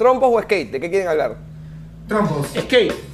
¿Trompos o skate? ¿De qué quieren hablar? Trompos. Skate.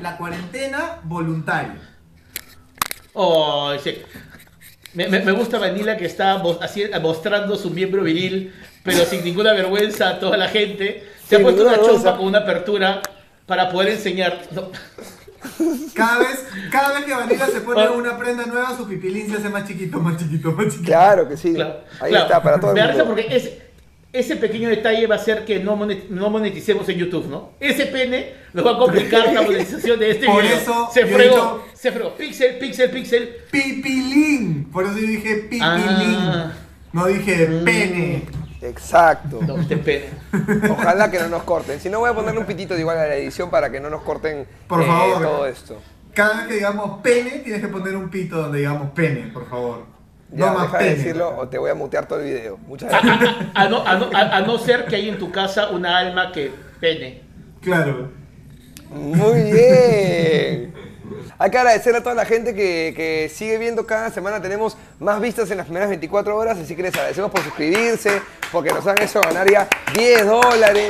La cuarentena voluntaria. Oh, sí. Me, me- me gusta Vanilla que está así- mostrando su miembro viril, pero sin ninguna vergüenza a toda la gente. Se ha Sin puesto una chompa con una apertura para poder enseñar. No. Cada vez, cada vez que Vanilla se pone Ah. una prenda nueva, su pipilín se hace más chiquito, más chiquito, más chiquito. Claro que sí. Claro, Ahí claro. está, para todo el Me da risa porque es- ese pequeño detalle va a hacer que no, monet- no moneticemos en YouTube, ¿no? Ese pene nos va a complicar la monetización de este Por video. eso se fregó, dicho- se fregó. Pixel, pixel, pixel. Pipilín. Por eso yo dije pipilín. Ah. No dije Mm. pene. Exacto. No, este pene. Ojalá que no nos corten. Si no, voy a ponerle un pitito de igual a la edición para que no nos corten Por eh, favor. todo esto. Cada vez que digamos pene, tienes que poner un pito donde digamos pene, por favor. Ya, no más deja de decirlo o te voy a mutear todo el video. Muchas gracias. a- a no, a no- a- a no ser que hay en tu casa una alma que pene. Claro. Muy bien. Hay que agradecer a toda la gente que, que sigue viendo cada semana. Tenemos más vistas en las primeras 24 horas, así que les agradecemos por suscribirse, porque nos han hecho ganar ya 10 dólares.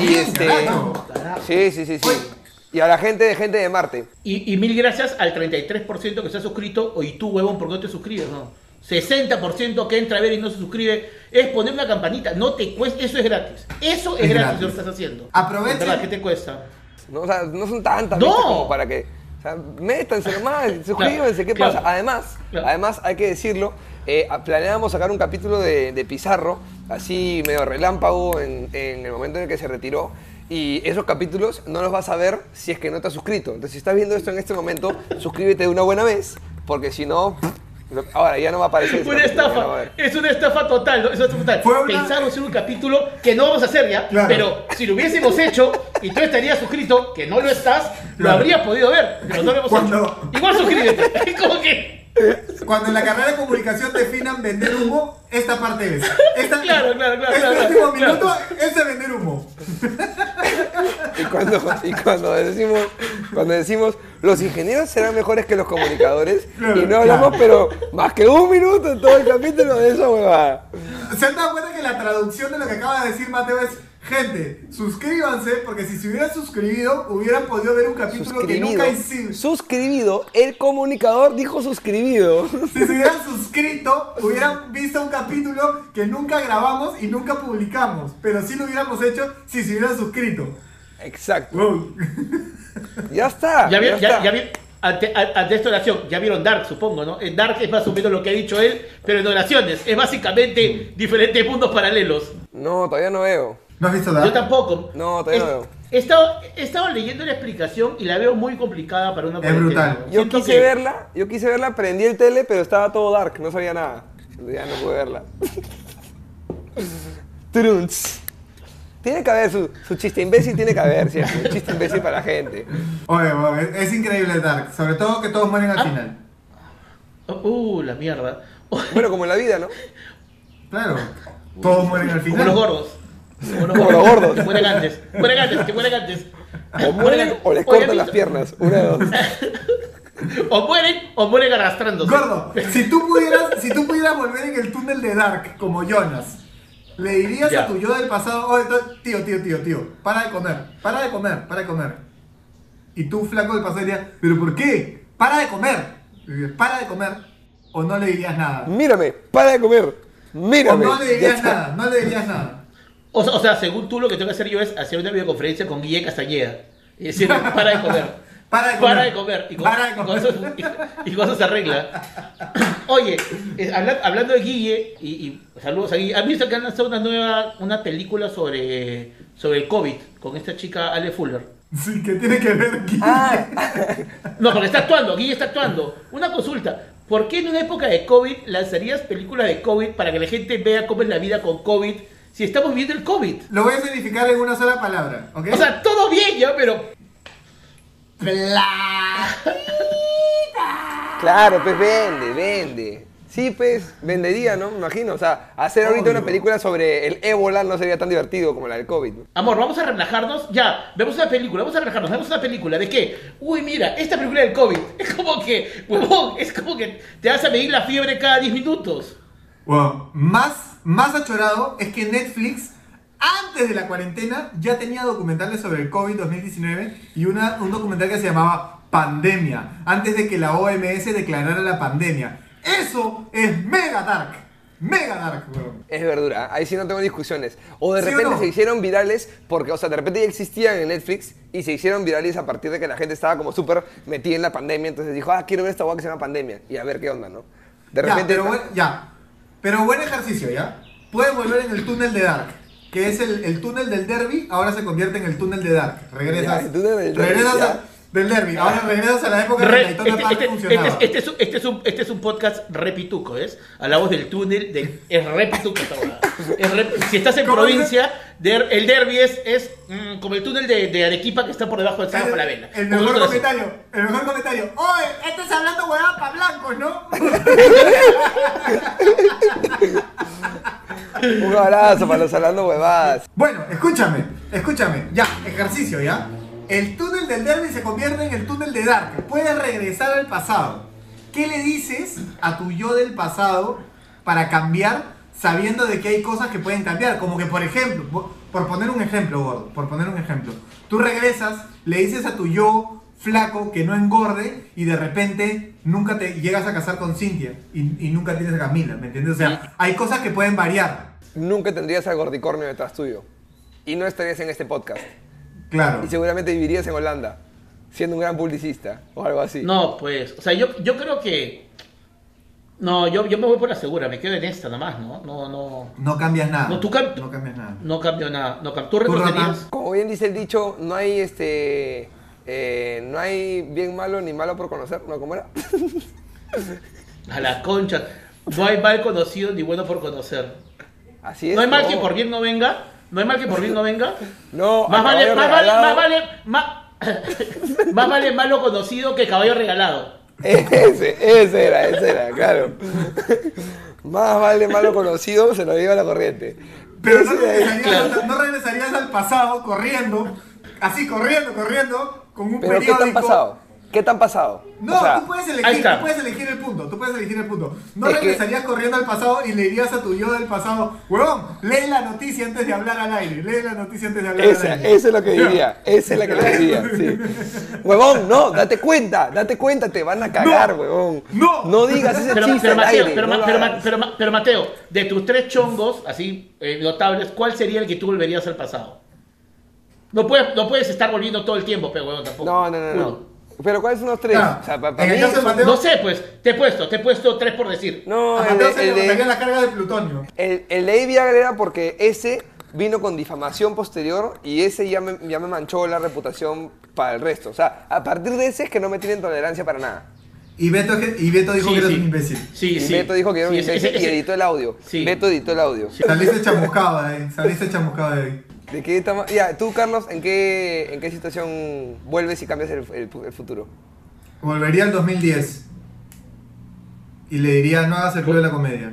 Y este. carajo. Sí, sí, sí, sí. Y a la gente de gente de Marte. Y, y mil gracias al 33% que se ha suscrito. Y tú, huevón, ¿por qué no te suscribes? No. 60% que entra a ver y no se suscribe. Es poner una campanita. No te cuesta. Eso es gratis. Eso es, Es gratis, gratis. lo que estás haciendo. Aprovechen. ¿Verdad? ¿Qué te cuesta? No, o sea, no son tantas No. como para que. O sea, métanse nomás, suscríbanse, ¿qué claro. pasa? Además, Claro. además hay que decirlo, eh, planeábamos sacar un capítulo de, de Pizarro, así medio relámpago en, en el momento en el que se retiró. Y esos capítulos no los vas a ver si es que no te has suscrito. Entonces, si estás viendo esto en este momento, suscríbete de una buena vez, porque si no, ahora ya no va a aparecer. Una capítulo, no estafa. Es una estafa total. ¿no? Es una estafa total. Fue una- Pensamos en un capítulo que no vamos a hacer ya. Claro. Pero si lo hubiésemos hecho y tú estarías suscrito, que no lo estás, lo Claro. habrías podido ver. Pero no lo hemos Cuando- hecho. Igual suscríbete. Es como que. Cuando en la carrera de comunicación definan vender humo, esta parte es. Esta, Claro, claro, claro, Este claro, último claro. minuto es de vender humo. Y cuando, y cuando decimos, cuando decimos los ingenieros serán mejores que los comunicadores Claro, y no hablamos, claro. pero más que un minuto en todo el capítulo de esa huevada. ¿Se han dado cuenta que la traducción de lo que acaba de decir Mateo es Gente, suscríbanse porque si se hubieran suscribido hubieran podido ver un capítulo que nunca hicimos. suscribido, el comunicador dijo suscribido. Si se hubieran suscrito, hubieran visto un capítulo que nunca grabamos y nunca publicamos. Pero sí lo hubiéramos hecho si se hubieran suscrito. Exacto. Wow. Ya está. Ya vi- ya ya- está. ya vi- ante, esta oración, ya vieron Dark, supongo, ¿no? En Dark es más o menos lo que ha dicho él, pero en oraciones. Es básicamente diferentes mundos paralelos. No, todavía no veo. ¿No has visto Yo Dark? tampoco. No, todavía no veo. He estado, he estado leyendo la explicación y la veo muy complicada para una Es brutal. Yo Siento quise que- verla, yo quise verla, prendí el tele, pero estaba todo dark, no sabía nada. Ya no pude verla. Trunts. Tiene que haber su, su chiste imbécil, tiene que haber siempre. Un chiste imbécil para la gente. Oye, oye, es, es increíble Dark. Sobre todo que todos mueren al Ah. final. Uh, la mierda. Bueno, como en la vida, ¿no? Claro. Todos mueren al Como final. los gordos. Como los Como los gordos. Que mueren antes. Mueren antes, que mueren antes. O mueren o les cortan las piernas. Una de dos. O mueren o mueren arrastrándose. Gordo, si tú pudieras, si tú pudieras volver en el túnel de Dark como Jonas, le dirías Ya. a tu yo del pasado, oye, tío, tío, tío, tío, para de comer, para de comer, para de comer. Y tú, flaco del pasado, dirías, ¿pero por qué? Para de comer. Para de comer. O no le dirías nada. Mírame, para de comer. O Mírame. no le dirías nada, no le dirías nada. O, sea- o sea, según tú, lo que tengo que hacer yo es hacer una videoconferencia con Guille Castañeda. Y decirle, para de comer. Para de comer. Para de comer. Y con, Para de y con comer. eso, y- y con eso se arregla. Oye, eh, habla- hablando de Guille, y, y saludos a Guille. ¿Han visto que han lanzado una nueva una película sobre, sobre el COVID con esta chica Ale Fuller? Sí, que tiene que ver aquí. Ah, No, porque está actuando, Guille está actuando. Una consulta. ¿Por qué en una época de COVID lanzarías películas de COVID para que la gente vea cómo es la vida con COVID si estamos viviendo el COVID? Lo voy a significar en una sola palabra, ¿ok? O sea, todo bien ya, pero. Claro, pues vende, vende. Sí, pues, vendería, ¿no? Me imagino. O sea, hacer ahorita Obvio. una película sobre el ébola no sería tan divertido como la del COVID. ¿no? Amor, vamos a relajarnos. Ya, vemos una película, vamos a relajarnos. Vemos una película. ¿De qué? Uy, mira, esta película del COVID. Es como que, huevón, es como que te vas a medir la fiebre cada 10 minutos. Bueno, más, más achorado es que Netflix, antes de la cuarentena, ya tenía documentales sobre el COVID 2019 y una, un documental que se llamaba Pandemia, antes de que la OMS declarara la pandemia. Eso es mega dark, mega dark, weón. Es verdura, ahí sí no tengo discusiones. O de ¿Sí o repente no? se hicieron virales porque, o sea, de repente ya existían en Netflix y se hicieron virales a partir de que la gente estaba como súper metida en la pandemia. Entonces dijo, ah, quiero ver esta guay que se llama pandemia y a ver qué onda, ¿no? De Ya, repente. pero, buen, ya. Pero buen ejercicio, ¿ya? Puedes volver en el túnel de Dark, que es el, el túnel del derby, ahora se convierte en el túnel de Dark. Regresas, Ya, el túnel del derby, regresas a- del derby, ahora regresas a la época Re- en la que Daytona este, Park este- funcionaba. este- este es, un- este es un, este es un podcast repituco, ¿es? Hablamos del túnel, del, es repituco. Es rep- Si estás en ¿Cómo provincia, der- el derby es, es mm, como el túnel de, de Arequipa que está por debajo del San el, Falabella. el mejor comentario, el mejor comentario. Oye, estás hablando huevada para blancos, ¿no? Un abrazo para los hablando huevadas. Bueno, escúchame, escúchame. Ya, ejercicio, ¿ya? El túnel del derby se convierte en el túnel de Dark. Puedes regresar al pasado. ¿Qué le dices a tu yo del pasado para cambiar sabiendo de que hay cosas que pueden cambiar? Como que, por ejemplo, por- por poner un ejemplo, gordo, por poner un ejemplo. Tú regresas, le dices a tu yo flaco que no engorde y de repente nunca te llegas a casar con Cintia y, y nunca tienes a Camila, ¿me entiendes? O sea, hay cosas que pueden variar. Nunca tendrías al gordicornio detrás tuyo. Y no estarías en este podcast. Claro. Y seguramente vivirías en Holanda, siendo un gran publicista o algo así. No, pues, o sea, yo, yo creo que... No, yo, yo me voy por la segura, me quedo en esta nomás, ¿no? No, no, No cambias nada. No, tú cam- No cambias nada. no cambio nada. No cam- ¿Tú Rata? retrocederías? Como bien dice el dicho, no hay este. eh, no hay bien malo ni malo por conocer, ¿no? ¿Cómo era? A la concha. No hay mal conocido ni bueno por conocer. Así es. No hay mal que por bien no venga. No hay mal que por bien no venga. No, Más vale, más vale, más vale, más, más vale malo conocido que caballo regalado. Ese, ese era, ese era, claro. Más vale malo conocido, se lo lleva la corriente. Pero no regresarías, Claro. no regresarías al pasado corriendo, así corriendo, corriendo, con un Pero ¿qué periódico. tan pasado? ¿Qué tan pasado? No, O sea, tú puedes elegir, tú puedes elegir el punto, tú puedes elegir el punto. No Es que- regresarías corriendo al pasado y le dirías a tu yo del pasado, huevón, lee la noticia antes de hablar al aire, lee la noticia antes de hablar Esa, al aire. esa es lo que diría, esa es la que le diría, sí. Huevón, no, date cuenta, date cuenta, te van a cagar, No, huevón. no. No digas ese Pero, chiste pero, al Mateo, aire, pero, no Mateo, de tus tres chongos, así, eh, notables, ¿cuál sería el que tú volverías al pasado? No puedes, no puedes estar volviendo todo el tiempo, pero huevón, tampoco. No, no, no, Uno. no. Pero ¿cuáles son los tres? Claro, O sea, para el mí de son- Mateo- No sé, pues, te he puesto, te he puesto tres por decir. No, A el Mateo de, se le el de- botaría la carga de plutonio. el- el de Avi Agra era porque ese vino con difamación posterior y ese ya me, ya me manchó la reputación para el resto. O sea, a partir de ese es que no me tienen tolerancia para nada. Y Beto, y Beto dijo Sí, que eres sí. un imbécil. Sí, y sí. Beto dijo que era un Sí, ese- imbécil ese- y editó el audio. Sí. Beto editó el audio. Saliste chamuscado de ahí, saliste chamuscado de ahí. ¿De qué estamos? Ya, tú, Carlos, ¿en qué, ¿en qué situación vuelves y cambias el, el- el futuro? Volvería al 2010 y le diría, no hagas el club de la comedia.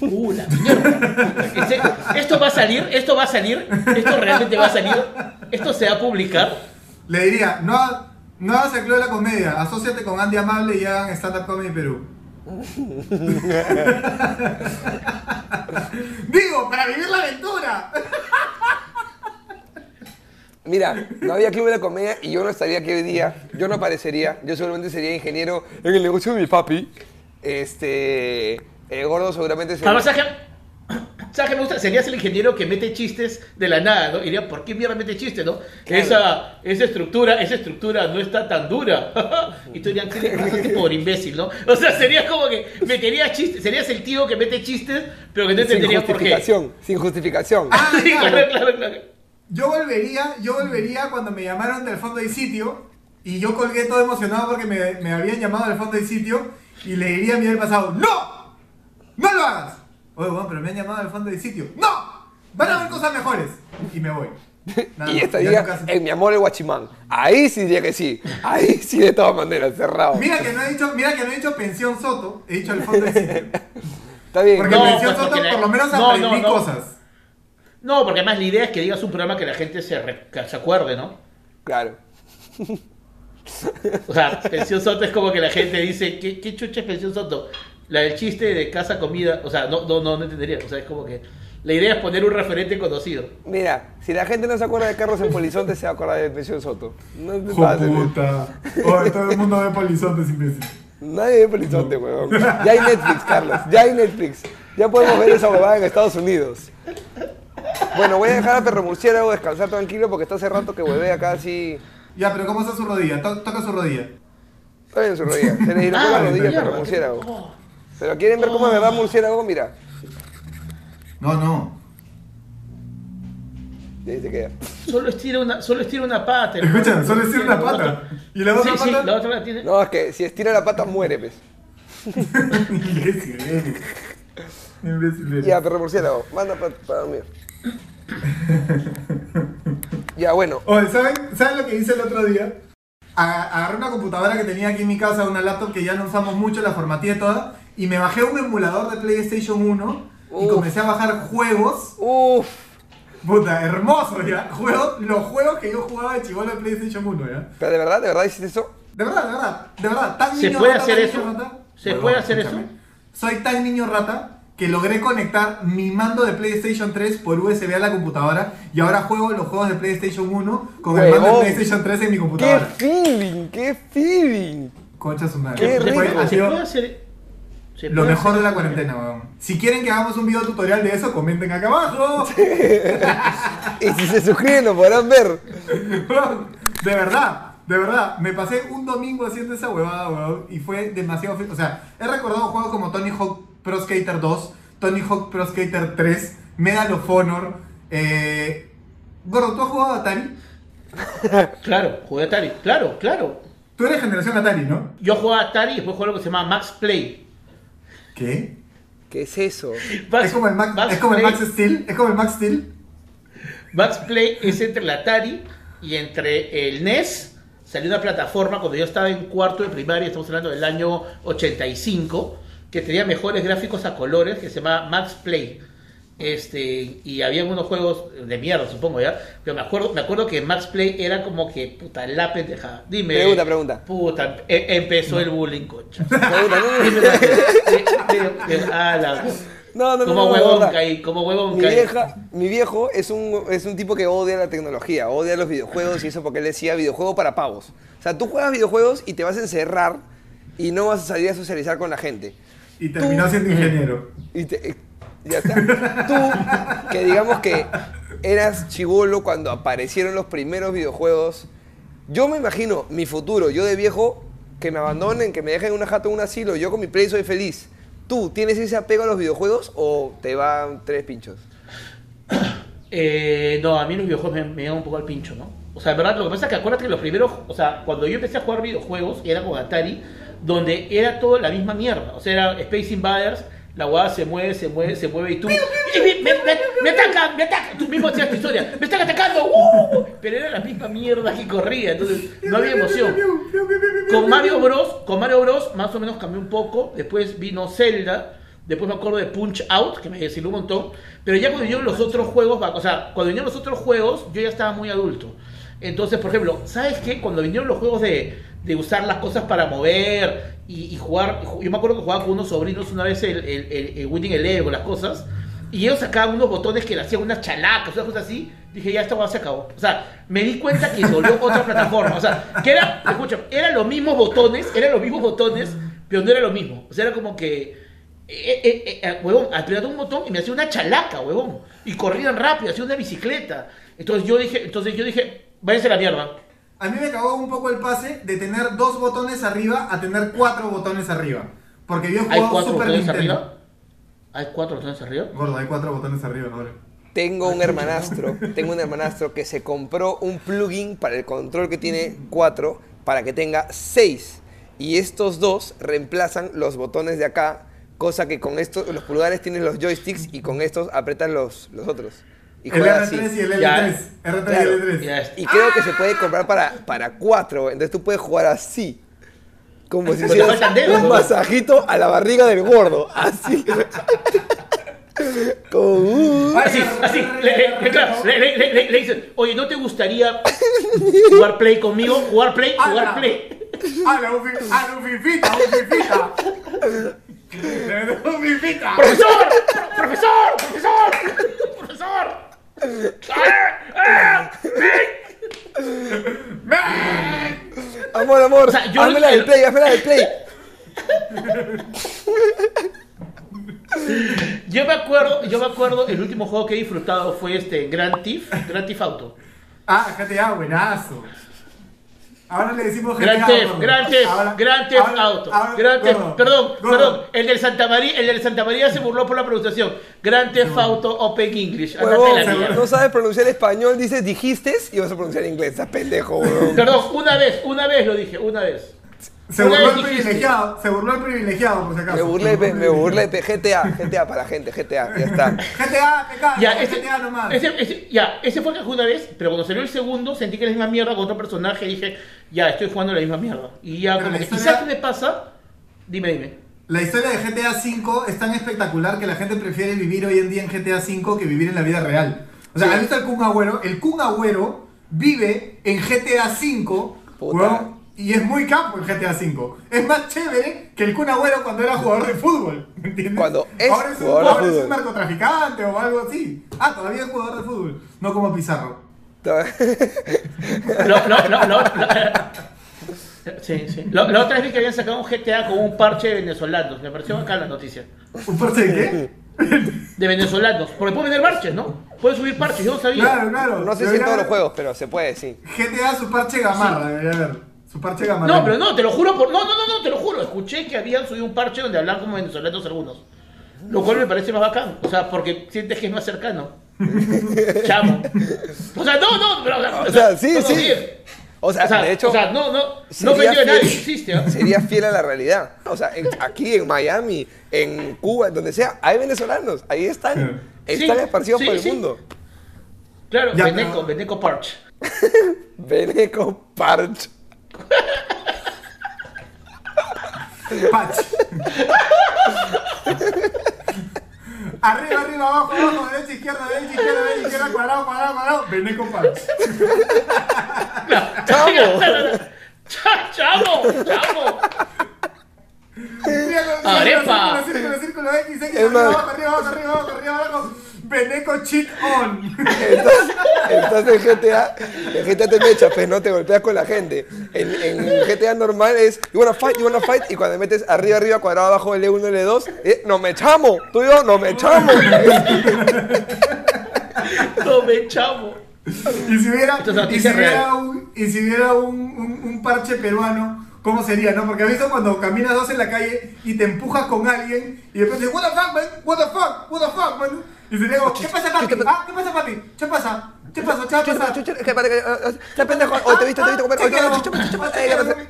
Uh, la mierda. ¿Esto va a salir? ¿Esto va a salir? ¿Esto realmente va a salir? ¿Esto se va a publicar? Le diría, no, no hagas el club de la comedia, asóciate con Andy Amable y hagan Stand Up Comedy Perú. Digo, para vivir la aventura. Mira, no había club de la comedia y yo no estaría aquí hoy día. Yo no aparecería. Yo seguramente sería ingeniero en el negocio de mi papi. Este. El gordo seguramente sería. Además, ¿sabes qué? ¿Sabes qué me gusta? Serías el ingeniero que mete chistes de la nada, ¿no? Iría, ¿por qué mierda mete chistes, no? Claro. Esa, esa estructura, esa estructura no está tan dura. y tú dirías, ¿qué le pasaste por imbécil, no? O sea, sería como que metería chistes, serías el tío que mete chistes, pero que no sin entendería por qué. justificación. Sin justificación. Ah, Sí, claro. claro, claro, claro. Yo volvería, yo volvería cuando me llamaron del fondo del sitio y yo colgué todo emocionado porque me, me habían llamado del fondo del sitio y le diría a mi del pasado, ¡No! ¡No lo hagas! Oye, bueno, pero me han llamado del fondo del sitio. ¡No! Van a haber cosas mejores. Y me voy. Nada y más, esta ya diga, nunca- en mi amor el guachimán. Ahí sí diría que sí. Ahí sí de todas maneras, cerrado. Mira que no he dicho, mira que no he dicho pensión Soto, he dicho el fondo del sitio. Está bien. Porque No, pensión pues, Soto porque por lo menos no, aprendí no, no. cosas. No, porque además la idea es que digas un programa que la gente se, re- que se acuerde, ¿no? Claro. O sea, Pensión Soto es como que la gente dice, ¿qué, qué chucha es Pensión Soto? La del chiste de casa, comida, o sea, no, no, no, no entendería. O sea, es como que la idea es poner un referente conocido. Mira, si la gente no se acuerda de Carlos en Polizonte, se va a acordar de Pensión Soto. No te puta. Oh, todo el mundo ve polizontes imbécil. Nadie ve Polizonte, weón. Ya hay Netflix, Carlos. Ya hay Netflix. Ya podemos ver esa huevada en Estados Unidos. Bueno, voy a dejar a Perro Murciélago descansar tranquilo porque está hace rato que huevea acá así. Ya, pero ¿cómo está su rodilla? To- toca su rodilla. Está bien su rodilla. Se le dislocó la Ah, rodilla a mierda. Perro Murciélago. Pero quieren ver cómo es verdad Murciélago, mira. No, no. Y ahí se queda. Solo estira una, solo estira una pata. hermano. Escucha, solo estira una pata. ¿Y la otra Sí, sí, pata? la otra la tiene. No, es que si estira la pata muere, pues. Imbécil. Imbécil. Ya, Perro Murciélago, manda para dormir. Ya, bueno. Oye, ¿saben, ¿saben lo que hice el otro día? Agarré una computadora que tenía aquí en mi casa, una laptop que ya no usamos mucho, la formateé toda, y me bajé un emulador de PlayStation 1 y Uf. comencé a bajar juegos. Uff. Puta, hermoso ya. Juegos, los juegos que yo jugaba de chivolo de PlayStation 1 ya. Pero de verdad, de verdad hiciste eso. De verdad, de verdad, de verdad. Tan ¿Se niño puede rata, hacer tan eso? niño rata. ¿Se puede hacer escúchame. eso? Soy tan niño rata que logré conectar mi mando de PlayStation 3 por USB a la computadora y ahora juego los juegos de PlayStation 1 con el mando de. PlayStation 3 en mi ¡Qué computadora. feeling! ¡Qué feeling! Concha su madre. Qué rico. ha sido lo mejor de la cuarentena, weón. Si quieren que hagamos un video tutorial de eso, comenten acá abajo. Y si se suscriben lo podrán ver. de verdad, de verdad. Me pasé un domingo haciendo esa huevada, weón. Y fue demasiado. O sea, he recordado juegos como Tony Hawk Pro Skater 2, Tony Hawk Pro Skater 3, Medal of Honor. Eh... Gordo, ¿tú has jugado a Atari? Claro, jugué a Atari. Claro, claro. Tú eres generación Atari, ¿no? Yo jugaba a Atari y después jugué lo que se llama Max Play. ¿Qué? ¿Qué es eso? Max- es como el Max, es como el Max Steel. Es como el Max Steel. Max Play es entre el Atari y entre el NES. Salió una plataforma cuando yo estaba en cuarto de primaria, estamos hablando del año 85, que tenía mejores gráficos a colores, que se llama Max Play. Este, y había unos juegos de mierda, supongo ya. Pero me acuerdo, me acuerdo que Max Play era como que, puta, la pendejada. Dime. Pregunta, pregunta. Puta, e- empezó el bullying, concha. Pregunta, no, no, Dime, no. de- de- de- ah, la- No, no, no, como no, huevón verdad. caí, como huevón Mi, caí. vieja, mi viejo es un, es un tipo que odia la tecnología, odia los videojuegos y eso porque él decía videojuego para pavos. O sea, tú juegas videojuegos y te vas a encerrar y no vas a salir a socializar con la gente. Y terminó siendo ingeniero. Y te- eh, ya está. Tú, que digamos que eras chivolo cuando aparecieron los primeros videojuegos, yo me imagino mi futuro, yo de viejo, que me abandonen, que me dejen en una jato en un asilo, yo con mi play soy feliz. ¿Tú tienes ese apego a los videojuegos o te van tres pinchos? Eh, no, a mí los videojuegos me, me llegan un poco al pincho, ¿no? O sea, en verdad, lo que pasa es que acuérdate que los primeros, o sea, cuando yo empecé a jugar videojuegos, era con Atari, donde era todo la misma mierda. O sea, era Space Invaders, la guada se mueve, se mueve, se mueve y tú. ¡Eh, me, me, me, me atacan! ¡Me atacan! Tú mismo hacías tu historia. ¡Me están atacando! ¡Uh! Pero era la misma mierda que corría, entonces no había emoción. Con Mario Bros, con Mario Bros más o menos cambió un poco, después vino Zelda, después me acuerdo de Punch Out, que me desiló un montón, pero ya cuando vinieron los otros juegos, o sea, cuando vinieron los otros juegos, yo ya estaba muy adulto. Entonces, por ejemplo, ¿sabes qué? Cuando vinieron los juegos de, de usar las cosas para mover y, y jugar, yo me acuerdo que jugaba con unos sobrinos una vez el, el, el- el Winning Eleven, las cosas, y ellos sacaban unos botones que le hacían unas chalacas, unas cosas así. Dije, ya esta se acabó. O sea, me di cuenta que volvió otra plataforma. O sea, que era, escucha, eran los mismos botones, eran los mismos botones, pero no era lo mismo. O sea, era como que, eh, eh, eh, huevón, apretaba un botón y me hacía una chalaca, huevón. Y corrían rápido, hacía una bicicleta. Entonces yo dije, entonces yo dije, váyanse a la mierda. A mí me cagó un poco el pase de tener dos botones arriba a tener cuatro botones arriba. Porque yo he ¿Hay jugado cuatro Super botones Nintendo. arriba? ¿Hay cuatro botones arriba? Gordo, hay cuatro botones arriba ahora. Tengo un hermanastro, tengo un hermanastro que se compró un plugin para el control que tiene 4 para que tenga 6. Y estos dos reemplazan los botones de acá, cosa que con estos, los pulgares tienen los joysticks y con estos apretan los, los otros. Y El así. R3 y el L3. Ya. R3 Claro. y el Ya L3. está. Y creo que se puede comprar para, para cuatro. Entonces tú puedes jugar así. Como si hicieras un masajito a la barriga del gordo. Así. Como, uh. Así, así, le, le- le- claro, le- le- le- le- le dicen, oye, ¿no te gustaría jugar play conmigo? ¿Jugar play? ¿Jugar play? ¡Hala, un, fi- hala, un fifita! ¡Un fifita! ¡Un fifita! ¡Profesor! ¡Profesor! ¡Profesor! ¡Profesor! Amor, amor. O sea, yo- házmela del play, házmela del play. Yo me acuerdo, yo me acuerdo, el último juego que he disfrutado fue este Grand Theft, Grand Theft Auto. Ah, GTA, buenazo. Ahora le decimos GTA. Grand Theft. Grand Theft, Grand Theft Auto. Grand Theft, perdón, gordo. perdón, el del Santa María, el del Santa María se burló por la pronunciación. Grand Theft Auto Open English. Huevón, la no sabes pronunciar español, dices dijiste y vas a pronunciar inglés. Estás pendejo, huevón. Perdón, una vez, una vez lo dije, una vez. Se Una burló vez el dijiste. privilegiado. Se burló el privilegiado, por si acaso. Me burlé, pe- me burlé. GTA, GTA para la gente, GTA, ya está. GTA, pecado. Ya, ese, GTA nomás. ese, ese- ya, ese fue una vez, pero cuando salió el segundo sentí que era la misma mierda con otro personaje y dije, ya, estoy jugando la misma mierda. Y ya, Pero como que historia- quizás qué me pasa, dime, dime. La historia de GTA V es tan espectacular que la gente prefiere vivir hoy en día en GTA V que vivir en la vida real. O sea, Sí. ¿has visto el Kun Agüero? El Kun Agüero vive en GTA V weón, y es muy campo en GTA V. Es más chévere que el Kun Agüero cuando era jugador de fútbol. ¿Me entiendes? Cuando es ahora es un, jugador de ahora es un fútbol. narcotraficante o algo así. Ah, todavía es jugador de fútbol. No como Pizarro. Lo- sí, sí. Lo- la otra vez vi que habían sacado un GTA con un parche de venezolanos. Me pareció acá la noticia. ¿Un parche de qué? De venezolanos. Porque pueden vender parches, ¿no? Pueden subir parches, yo no sabía. Claro, claro. No sé si en todos los juegos, pero se puede, sí. GTA su parche gamarra, debería haber. Su parche gamarra. No, pero no, te lo juro por. No, no, no, no, te lo juro. Escuché que habían subido un parche donde hablan como venezolanos algunos. Lo cual me parece más bacán. O sea, porque sientes que es más cercano. Chamo. O sea, no, no, pero. O sea, sí, sí. bien. O sea, O sea, de hecho, o sea, no, no, no a nadie, existe. ¿ah? Sería fiel a la realidad. O sea, en- aquí en Miami, en Cuba, en donde sea, hay venezolanos. Ahí están. Están Sí, esparcidos sí, por el sí. mundo. Claro, Ya, Beneco, pero- Beneco Parch. Veneco Parch. Patch. arriba, arriba, abajo, abajo, derecha, izquierda, derecha, izquierda, derecha, izquierda, cuadrado, cuadrado, cuadrado. Vené con patch. ¡Chamo! Cha- ¡Chamo! ¡Chamo! Círculo, Arepa. Círculo, círculo, círculo, X, X, arriba, abajo, arriba, abajo, arriba, abajo, Veneco cheat on. Entonces, entonces en GTA, en GTA te mechas, pues no te golpeas con la gente. En, en GTA normal es, you wanna fight, you wanna fight, y cuando metes arriba, arriba, cuadrado, abajo, L1, L2, eh, nos mechamos, tú y yo, nos mechamos. No me chamo. Y si hubiera, y si hubiera, un, y si hubiera un, un, un parche peruano, ¿cómo sería, no? Porque has visto cuando caminas dos en la calle y te empujas con alguien y después dices, what the fuck, man, what the fuck, what the fuck, man. Y sería como, ¿qué pasa, papi? Ah, ¿qué pasa, papi? ¿Qué pasa? ¿Qué pasa? ¿Qué Chucha, pasa? chucha, que pare, que, ah, ah, está pendejo, hoy te he visto, te he visto comer, hoy te eh, ¿qué?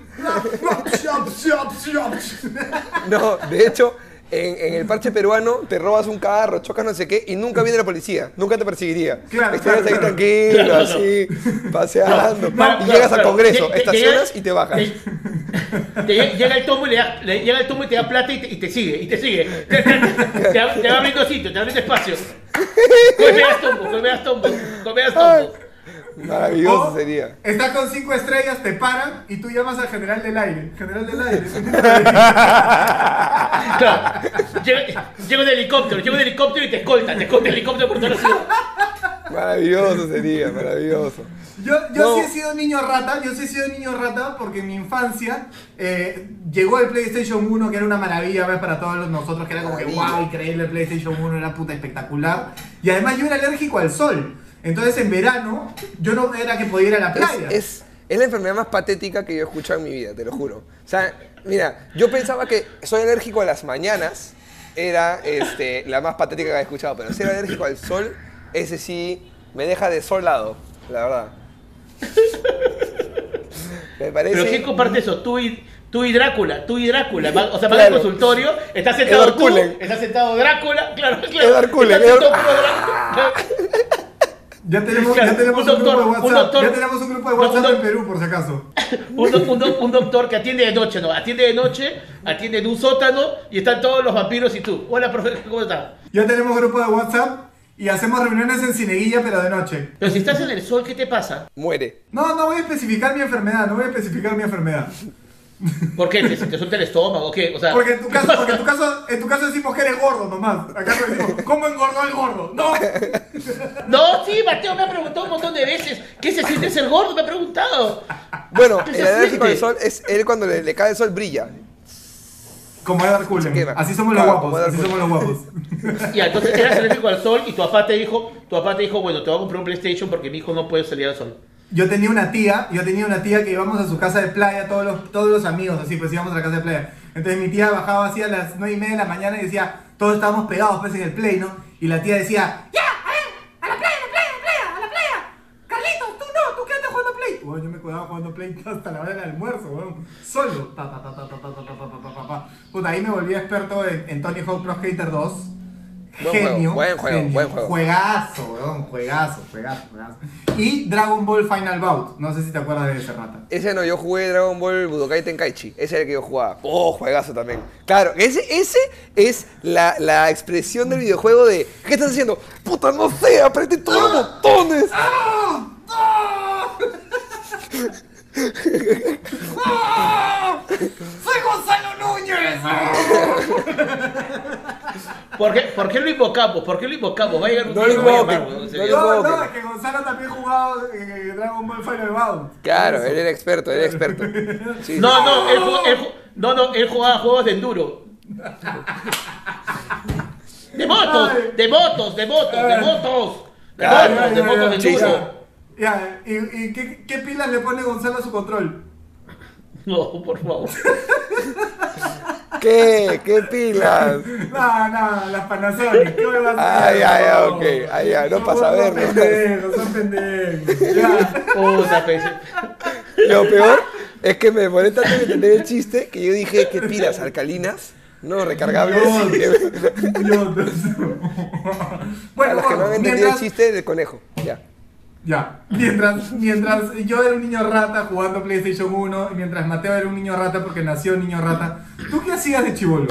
No, de hecho, en, en el parche peruano te robas un carro, chocas no sé qué y nunca viene la policía, nunca te perseguiría. Claro, Estarías claro, ahí claro. tranquilo, Claro, así, paseando. Claro, y claro, llegas al. Congreso, estacionas y te bajas. lle- te llega- el tomo y le da, le- llega el tomo y te da plata y te, y te sigue, y te sigue. Te, te- te va- te va abriendo sitio, te va abriendo espacio. Comeas tombo, comeas tombo, comeas tombo. Maravilloso O sería. Estás con cinco estrellas, te paran y tú llamas al general del aire. General del aire. Claro. Llega, llega un helicóptero, llega un helicóptero y te escolta, te escolta el helicóptero por toda la ciudad. Maravilloso sería, maravilloso. Yo, yo No. sí he sido niño rata, yo sí he sido niño rata porque en mi infancia eh, llegó el PlayStation 1 que era una maravilla ¿ves? para todos nosotros, que era como que wow, increíble el PlayStation 1, era puta espectacular. Y además yo era alérgico al sol. Entonces en verano yo no era que podía ir a la playa. es, es la enfermedad más patética que yo he escuchado en mi vida, te lo juro. O sea, mira, yo pensaba que soy alérgico a las mañanas, era este, la más patética que he escuchado, pero ser alérgico al sol, ese sí me deja desolado, la verdad. Me parece... Pero ¿quién comparte eso? Tú y, tú y Drácula, tú y Drácula. O sea, vas al Claro. consultorio, está sentado Edward tú, Cullen. está sentado Drácula, claro, claro. Edward Cullen, Está sentado Edward- Drácula. Ya tenemos, Claro, ya tenemos un un, grupo doctor, de un WhatsApp. doctor. ya tenemos un grupo de WhatsApp en Perú, por si acaso. Un, un doctor que atiende de noche, ¿no? Atiende de noche, atiende en un sótano y están todos los vampiros y tú. Hola, profe, ¿cómo estás? Ya tenemos grupo de WhatsApp y hacemos reuniones en Cineguilla, pero de noche. Pero si estás en el sol, ¿qué te pasa? Muere. No, no voy a especificar mi enfermedad, no voy a especificar mi enfermedad. ¿Por qué? ¿Te, te suelta el estómago o qué? O sea, Porque en tu caso, porque en tu caso, en tu caso decimos que eres gordo nomás. Acá no decimos, ¿cómo engordó el gordo? No. No, sí, Mateo me ha preguntado un montón de veces. ¿Qué se siente ser gordo? Me ha preguntado. Bueno, ¿Qué el se alérgico al sol es él cuando le, le cae el sol brilla. Como Edward Cullen. Se. Así somos los Claro, guapos, Edward así somos los guapos. Ya, entonces eras alérgico al sol y tu papá te dijo, tu papá te dijo, bueno, te voy a comprar un PlayStation porque mi hijo no puede salir al sol. Yo tenía una tía, yo tenía una tía que íbamos a su casa de playa, todos los, todos los amigos, así pues íbamos a la casa de playa. Entonces mi tía bajaba así a las 9 y media de la mañana y decía, todos estábamos pegados pues en el play, ¿no? Y la tía decía, ¡Ya! ¡A ver! ¡A la playa, a la playa, a la playa! ¡A la playa! ¡Carlitos, tú no! ¿Tú quédate jugando play! Bueno, yo me quedaba jugando play hasta la hora del almuerzo, weón. Solo. Pa. Puta, ahí me volví experto en, en Tony Hawk Pro Skater 2. Buen juego, Genio. buen juego, genio. buen juego. Juegazo, weón. Juegazo, juegazo, juegazo. Y Dragon Ball Final Bout. No sé si te acuerdas de ese rata. Ese no, yo jugué Dragon Ball Budokai Tenkaichi. Ese era el que yo jugaba. Oh, juegazo también. Claro, ese, ese es la, la expresión del videojuego de ¿Qué estás haciendo? Puta, no sé, apreté todos los botones. ¡Ah! ¡Ah! ¡Ah! ¡Soy Gonzalo Núñez! ¿Por qué, ¿Por qué lo invocamos? ¿Por qué lo invocamos? Va a llegar un No día no serio. lo No, no, es que Gonzalo también jugaba en Dragon Ball Final Bout. Claro, él era experto, él era experto. Sí, sí. No, no, él, él no, no, él jugaba juegos de enduro. De motos, de motos, de motos, de motos. De motos, de motos de enduro. Ya, ¿y, y qué, qué pilas le pone Gonzalo a su control? No, por favor. ¿Qué? ¿Qué pilas? No, no, las Panasonic, ¿qué me vas a Ay, ay, ay, ok, ay, ay, no Son pa' saber, Son ¿no? pendejos, son pendejos. Puta, pues. Lo peor es que me demoré tanto en entender el chiste que yo dije, ¿qué pilas? ¿Alcalinas? No, recargables. Dios, Dios. A Bueno, los que no han entendido el chiste del conejo. Ya. Ya, mientras, mientras yo era un niño rata jugando PlayStation 1 y mientras Mateo era un niño rata porque nació niño rata, ¿tú qué hacías de chivolo?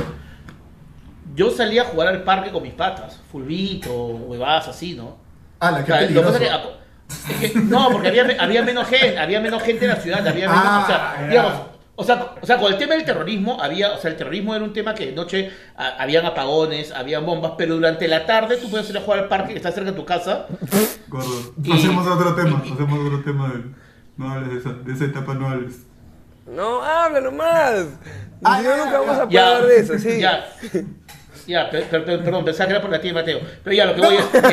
Yo salía a jugar al parque con mis patas, fulbito, huevadas así, ¿no? ¡Hala, O qué sea, lo que pasa es que- no, porque había, había menos gente, había menos gente en la ciudad, había menos, Ah, o sea, ya. digamos, o sea, o sea, con el tema del terrorismo, había, o sea, el terrorismo era un tema que de noche ah, habían apagones, habían bombas, pero durante la tarde tú puedes ir a jugar al parque que está cerca de tu casa. Gordo, Y- pasemos a otro tema, pasemos a otro tema. de- No hables de esa, de esa etapa, no hables. No, habla nomás. Ah, yo ya, nunca vamos a ya. hablar de eso, sí. Ya. Ya, per- per- per- perdón, pensaba que era por la tía de Mateo. Pero ya, lo que voy es. Pero,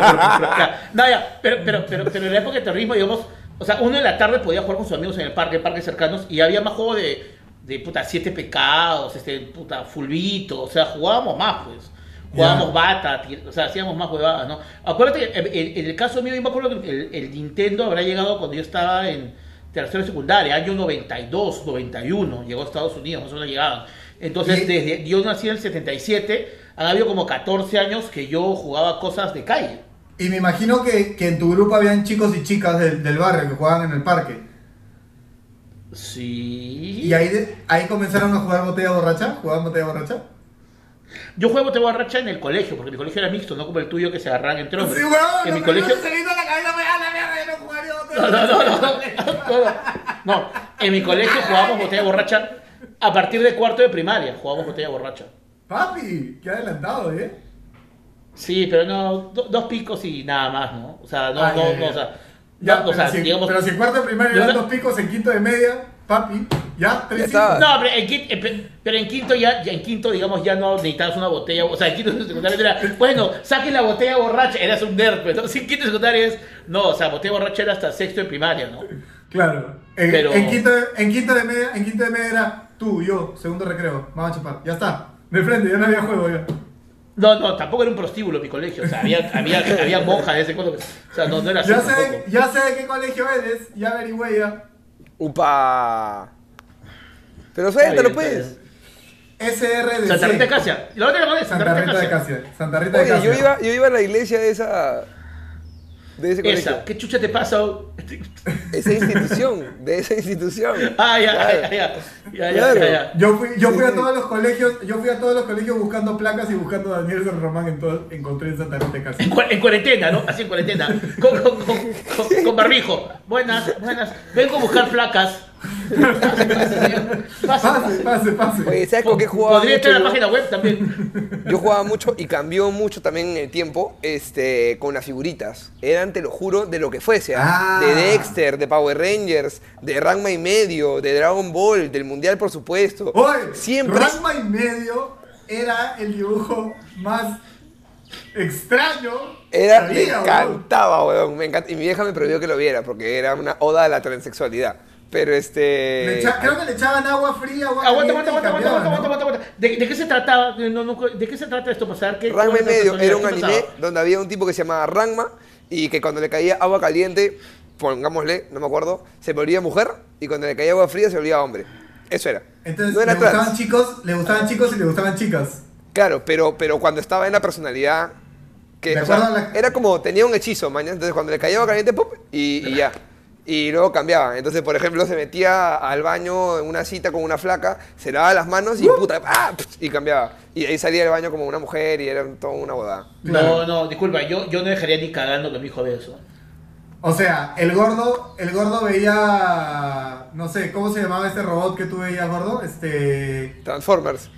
pero, pero, ya. No, ya, pero, pero, pero, pero en la época del terrorismo, digamos, o sea, uno en la tarde podía jugar con sus amigos en el parque, en parques cercanos, y había más juego de, de puta, siete pecados, este, puta, fulbito, o sea, jugábamos más, pues. Jugábamos Ya. bata, o sea, hacíamos más huevadas, ¿no? Acuérdate, en, en- en el caso mío, yo me acuerdo que el, el Nintendo habrá llegado cuando yo estaba en tercero secundaria, año 92, 91, llegó a Estados Unidos, menos llegaban. Entonces, Y- desde yo nací en el 77, han habido como 14 años que yo jugaba cosas de calle. Y me imagino que, que en tu grupo habían chicos y chicas del, del barrio que jugaban en el parque. Sí. Y ahí, de- ahí comenzaron a jugar botella borracha, jugaban botella borracha. Yo juego te borracha en el colegio, porque mi colegio era mixto, no como el tuyo que se agarran entre hombres. Sí, weón, en mi no, colegio. Se hizo la cabeza, me da la mierda, yo no jugaría botella No, no, no, no, no, no, no. En mi colegio jugábamos botella borracha a partir de cuarto de primaria, jugábamos botella borracha. Papi, qué adelantado, ¿eh? Sí, pero no, do- dos picos y nada más, ¿no? O sea, no, Ah, no, ya, ya, no, o ya. sea, Ya, no, o pero, sea, si, digamos. pero si en cuarto de primaria eran no- dos picos, en quinto de media, papi, ya, tres Ya. No, pero en, quinto, pe- pero en quinto ya, ya en quinto, digamos, ya no necesitabas una botella, o sea, en quinto de secundaria era, bueno, saquen la botella borracha, eras un nerd, pero si en quinto de secundaria es, no, o sea, botella borracha era hasta sexto de primaria, ¿no? Claro. En, Pero- en quinto, de- en, quinto de media, en quinto de media era tú, yo, segundo recreo, vamos a chupar. Ya está. De frente, ya no había juego ya. No, no, tampoco era un prostíbulo mi colegio, o sea, había, había, había monjas de ese cuando, o sea, no, no era así Ya sé, ya sé de qué colegio eres, ya averigüé ya. Upa. Pero suéltalo, pues. SRDC. Santa Rita de Casia. La otra la Santa Rita de Casia. Santa Rita de Oye, Casia. yo iba, yo iba a la iglesia de esa. De ese colegio. Esa, ¿qué chucha te pasa? Esa institución, de esa institución. Ah, ya, Claro. ya, ya. Ya, ya, Claro. ya, ya. Yo fui, yo fui Sí. a todos los colegios, yo fui a todos los colegios buscando placas y buscando a Daniel San Román en todo, encontré en Santa Rita de Casia. En, cua- en cuarentena, ¿no? Así en cuarentena. Con, con, con, con- con barbijo. Buenas, buenas. Vengo a buscar placas. Pase, pase. Pase. Oye, ¿sabes con qué jugaba Podría mucho estar en la yo? página web también. Yo jugaba mucho y cambió mucho también en el tiempo este, con las figuritas. Eran, te lo juro, de lo que fuese. ¿ah? Ah. De Dexter, de Power Rangers, de Ranma y medio, de Dragon Ball, del Mundial, por supuesto. Oye, Siempre. Ranma y medio era el dibujo más extraño Era, me encantaba, weón. Me encanta- Y mi vieja me prohibió que lo viera porque era una oda a la transexualidad. Pero este. Le echa- creo que le echaban agua fría, agua Aguanta, caliente aguanta, aguanta, aguanta, aguanta, ¿no? aguanta, aguanta. ¿De, de qué se trataba? No, no, ¿De qué se trata esto? Para saber qué. Ranma y medio era un anime ¿qué pasaba? donde había un tipo que se llamaba Ranma y que cuando le caía agua caliente, pongámosle, no me acuerdo, se volvía mujer y cuando le caía agua fría se volvía hombre. Eso era. Entonces, no era le gustaban trans. chicos, le gustaban chicos y le gustaban chicas. Claro, pero, pero cuando estaba en la personalidad que o sea, la- era como tenía un hechizo, mañana, entonces cuando le caía agua caliente, ¡pum! y, y ya. Y luego cambiaba. Entonces, por ejemplo, se metía al baño en una cita con una flaca, se lavaba las manos y puta, ¡ah! y cambiaba. Y ahí salía del baño como una mujer y era toda una bodada. No, no, disculpa, yo, yo no dejaría ni cagando que mi hijo vea eso. O sea, el gordo, el gordo veía, no sé, ¿cómo se llamaba este robot que tú veías, gordo? Este, Transformers.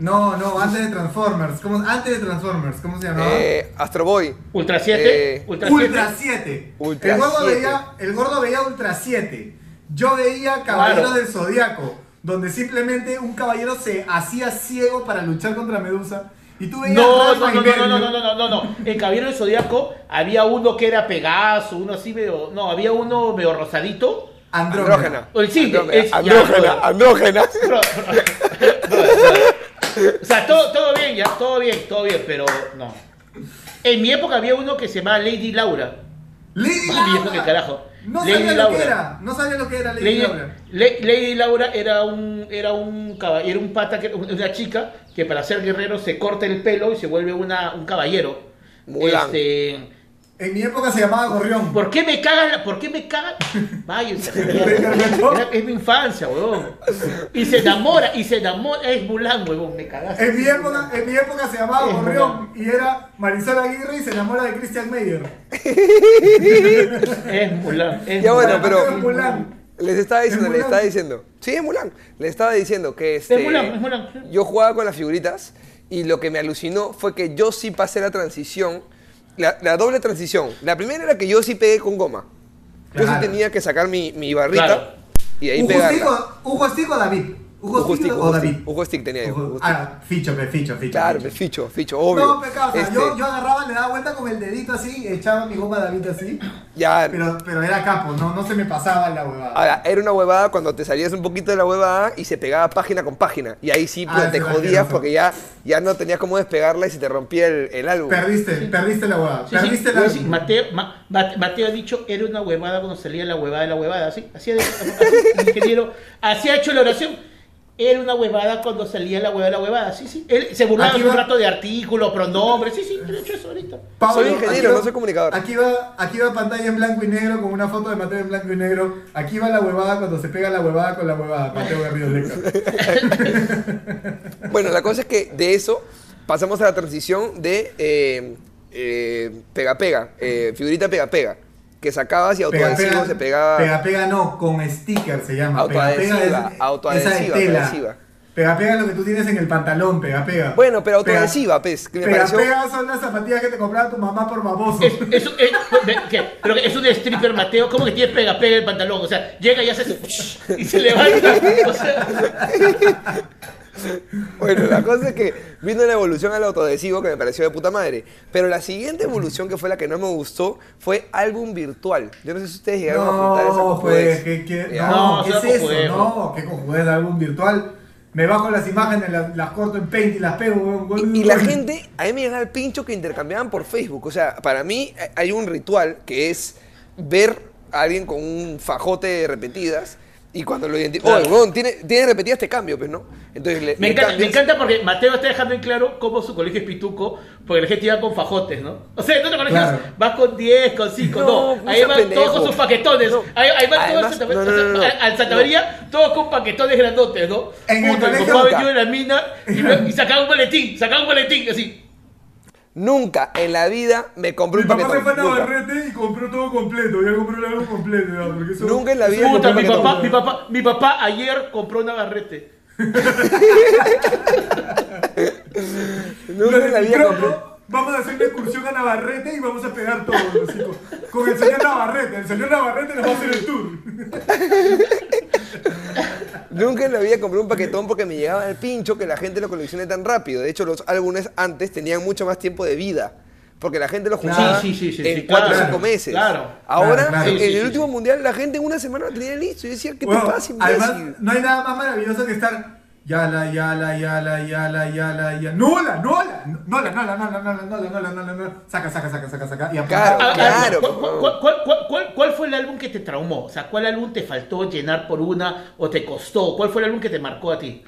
No, no, antes de Transformers, ¿cómo, antes de Transformers, ¿cómo se llamaba? Eh, Astro Boy. Ultra 7. Eh, Ultra 7. Ultra 7. Ultra el, gordo 7. veía, el gordo veía Ultra 7. Yo veía Caballeros Claro. del Zodiaco, donde simplemente un caballero se hacía ciego para luchar contra Medusa. Y tú veías No, no, no, no, no, no, no, no, no, no. En Caballero del Zodíaco había uno que era Pegaso, uno así medio. No, había uno medio rosadito. Andrógena. Sí, es- ya, Andrógena. brother. Andrógena. O sea, todo, todo bien, ya, todo bien, todo bien, pero no. En mi época había uno que se llamaba Lady Laura. Lady viejo Laura. que carajo. No Lady sabía lo que era. No sabía lo que era Lady, Lady, Laura. Le- Lady Laura era un era un era un pata que una chica que para ser guerrero se corta el pelo y se vuelve una, un caballero. Mulan. Este, En mi época se llamaba Gorrión. ¿Por qué me cagan? la- ¿Por qué me cagan? Vaya, era- es mi infancia, huevón. Y se enamora, y se enamora, es Mulan, huevón, me cagaste. En mi época, en mi época se llamaba Es Gorrión y era Marisol Aguirre y se enamora de Christian Meyer. Es Mulan, es Ya bueno, Mulan. pero- Es Mulan. Les estaba diciendo, ¿Es les Mulan? estaba diciendo. Sí, es Mulan. Les estaba diciendo que este. Es Mulan, es Mulan. Yo jugaba con las figuritas y lo que me alucinó fue que yo sí pasé la transición, la, la doble transición. La primera era que yo sí pegué con goma. Yo sí Claro. tenía que sacar mi, mi barrita Claro. y ahí ¿Un pegarla. justico, ¿Un justico David? ¿Un Ojo justico stick, o David? stick tenía yo. Stick. Ah, ficho, pe, ficho, ficho. Claro, me ficho, ficho, obvio. No, causa, Este, yo, yo agarraba, le daba vuelta con el dedito así, echaba mi goma David así, Ya, pero, pero era capo, no, no se me pasaba la huevada. Ahora, era una huevada cuando te salías un poquito de la huevada y se pegaba página con página. Y ahí sí Ah, pues, eso te jodías porque ya, ya no tenías cómo despegarla y se te rompía el, el álbum. Perdiste, perdiste la huevada, Sí, sí, perdiste sí, la sí, Mateo, Ma- Ma- Mateo ha dicho, era una huevada cuando salía la huevada de la huevada, así, así, así, el ingeniero, así ha hecho la oración, era una huevada cuando salía la huevada de la huevada, sí, sí, él se burlaba Aquí un va- rato de artículos, pronombres, sí, sí, ha hecho eso ahorita. Pablo, Soy ingeniero, va- no soy comunicador. Aquí va, aquí va pantalla en blanco y negro con una foto de Mateo en blanco y negro. Aquí va la huevada cuando se pega la huevada con la huevada. Mateo Garrido Leca. Bueno, la cosa es que de eso pasamos a la transición de eh, eh, pega pega, eh, figurita pega pega, que sacabas y Pega, autoadhesivo pega, se pegaba. pega, pega no, con sticker se llama. Pega, pega Autoadhesiva, es- autoadhesiva, esa de tela. autoadhesiva. Pega, pega es lo que tú tienes en el pantalón, pega, pega. Bueno, pero Pega- autoadhesiva, pues, que me Pega, pareció. pega son las zapatillas que te compraba tu mamá por baboso. Es, es, es- de- ¿qué? Pero es un stripper Mateo, ¿cómo que tiene pega pega el pantalón? O sea, llega y hace y se levanta, o sea, Bueno, la cosa es que vino la evolución al autoadhesivo que me pareció de puta madre. Pero la siguiente evolución, que fue la que no me gustó, fue álbum virtual. Yo no sé si ustedes llegaron a juntar esa No, pues. ¿qué, qué- Ya. no, No, ¿qué es es eso? cojudez, No, qué cojudez de álbum virtual. Me bajo las imágenes, las, las corto en Paint y las pego. Y, y la gente, a mí me llegaba el pincho que intercambiaban por Facebook. O sea, para mí eh, hay un ritual que es ver a alguien con un fajote de repetidas Y cuando lo identifico, Claro. weón, tiene, tiene repetidas este cambio, pues, ¿no? Entonces le, Me le encanta, me encanta porque Mateo está dejando en claro cómo su colegio es pituco, porque la gente iba con fajotes, ¿no? O sea, en otros colegios Claro. vas con 10, con 5, No, no. ahí van pendejo. todos con sus paquetones. No. Ahí, ahí van Además, todos no, no, no, no. al- al Santa María, todos con paquetones grandotes, ¿no? En el Puta, el colegio en la mina y, y sacaba un boletín, sacaba un boletín, así. Nunca en la vida me compré Mi un papá paquetón. se fue a. Navarrete y compró todo completo. Ya compró álbum completo, ya, porque eso... Nunca en la vida Puta, mi paquetón. papá, mi papá, mi papá ayer compró una barrete. Nunca en la vida Creo, compré. Vamos a hacer una excursión a Navarrete y vamos a pegar todos, así, con, con el señor Navarrete. El señor Navarrete nos va a hacer el tour. Nunca en la vida compré un paquetón porque me llegaba el pincho que la gente lo coleccione tan rápido. De hecho, los álbumes antes tenían mucho más tiempo de vida. Porque la gente los juntaba Sí, sí, sí, sí, en sí, 4 o claro, 5 meses. claro. Ahora, Claro, en el último mundial, la gente en una semana lo tenía listo. Yo decía, ¿qué Bueno, te pasa, además, no hay nada más maravilloso que estar. Yala, yala, yala, yala, yala, yala. ¡Nola, nola! ¡Nola, nola, nola, nola, nola, nola, nola, nola! Saca, saca, saca, saca, saca. Y. Claro, Ah, ah, claro, ¿cuál, cuál- cuál- cuál- cuál- cuál fue el álbum que te traumó? O sea, ¿cuál álbum te faltó llenar por una o te costó? ¿Cuál fue el álbum que te marcó a ti?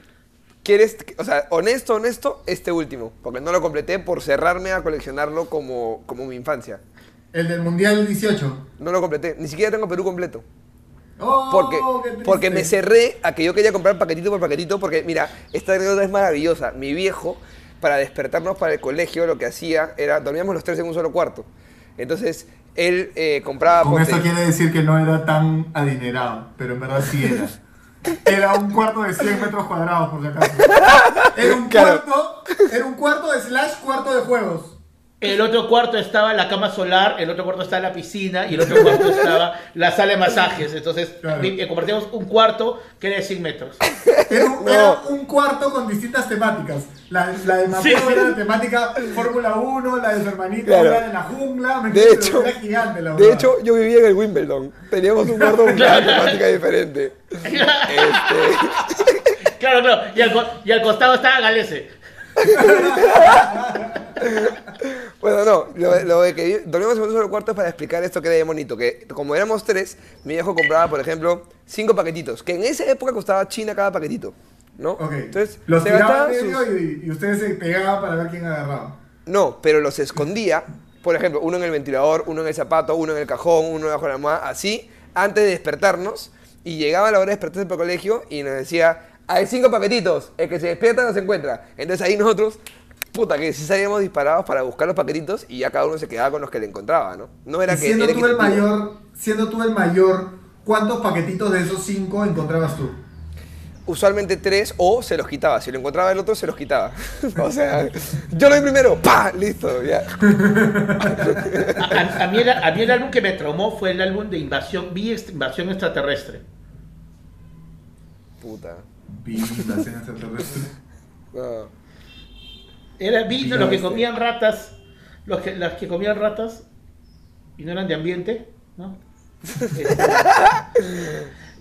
¿Quieres, o sea, honesto, honesto, este último? Porque no lo completé por cerrarme a coleccionarlo como, como mi infancia. El del Mundial 18. No lo completé. Ni siquiera tengo Perú completo. Oh, Porque, me cerré a que yo quería comprar paquetito por paquetito. Porque, mira, esta anécdota es maravillosa. Mi viejo, para despertarnos para el colegio, lo que hacía era, dormíamos los tres en un solo cuarto. Entonces, él eh, compraba... Con eso quiere decir que no era tan adinerado, pero en verdad sí era. Era un cuarto de 100 metros cuadrados, por si acaso. Era un Claro. cuarto, era un cuarto de slash cuarto de juegos. El otro cuarto estaba la cama solar, el otro cuarto estaba la piscina y el otro cuarto estaba la sala de masajes. Entonces, Claro. eh, compartíamos un cuarto que era de 100 metros. Era un, No. era un cuarto con distintas temáticas. La, la de Mateo Sí. era la temática Fórmula 1, la de su hermanito Claro. era de la jungla. ¿me De hecho, era gigante la de hecho, yo vivía en el Wimbledon. Teníamos un cuarto con una temática diferente. Este, Claro, claro. Y al, y al costado estaba Galese. Bueno, no, lo, lo de que dormíamos en un solo cuarto es para explicar esto que era bien bonito. Que como éramos tres, mi viejo compraba, por ejemplo, cinco paquetitos. Que en esa época costaba China cada paquetito. ¿no? Ok. Entonces, los se tiraba gastaba al medio sus- y, y ustedes se pegaban para ver quién agarraba. No, pero los escondía. Por ejemplo, uno en el ventilador, uno en el zapato, uno en el cajón, uno bajo la almohada, así, antes de despertarnos. Y llegaba la hora de despertarse para el colegio y nos decía, hay cinco paquetitos, el que se despierta no se encuentra. Entonces ahí nosotros, puta, que sí salíamos disparados para buscar los paquetitos y ya cada uno se quedaba con los que le encontraba, ¿no? No era Y que siendo era tú el mayor, siendo tú el mayor, ¿cuántos paquetitos de esos cinco encontrabas tú? Usualmente tres o se los quitaba. Si lo encontraba el otro, se los quitaba. o sea, yo lo vi primero, ¡pa! Listo, ya. A, mí el, a mí el álbum que me traumó fue el álbum de Invasión, vi Invasión Extraterrestre. Puta. Vi invasión extraterrestre. No. Era, vi Vi los que este. comían ratas, los que, las que comían ratas y no eran de ambiente, ¿no? Este,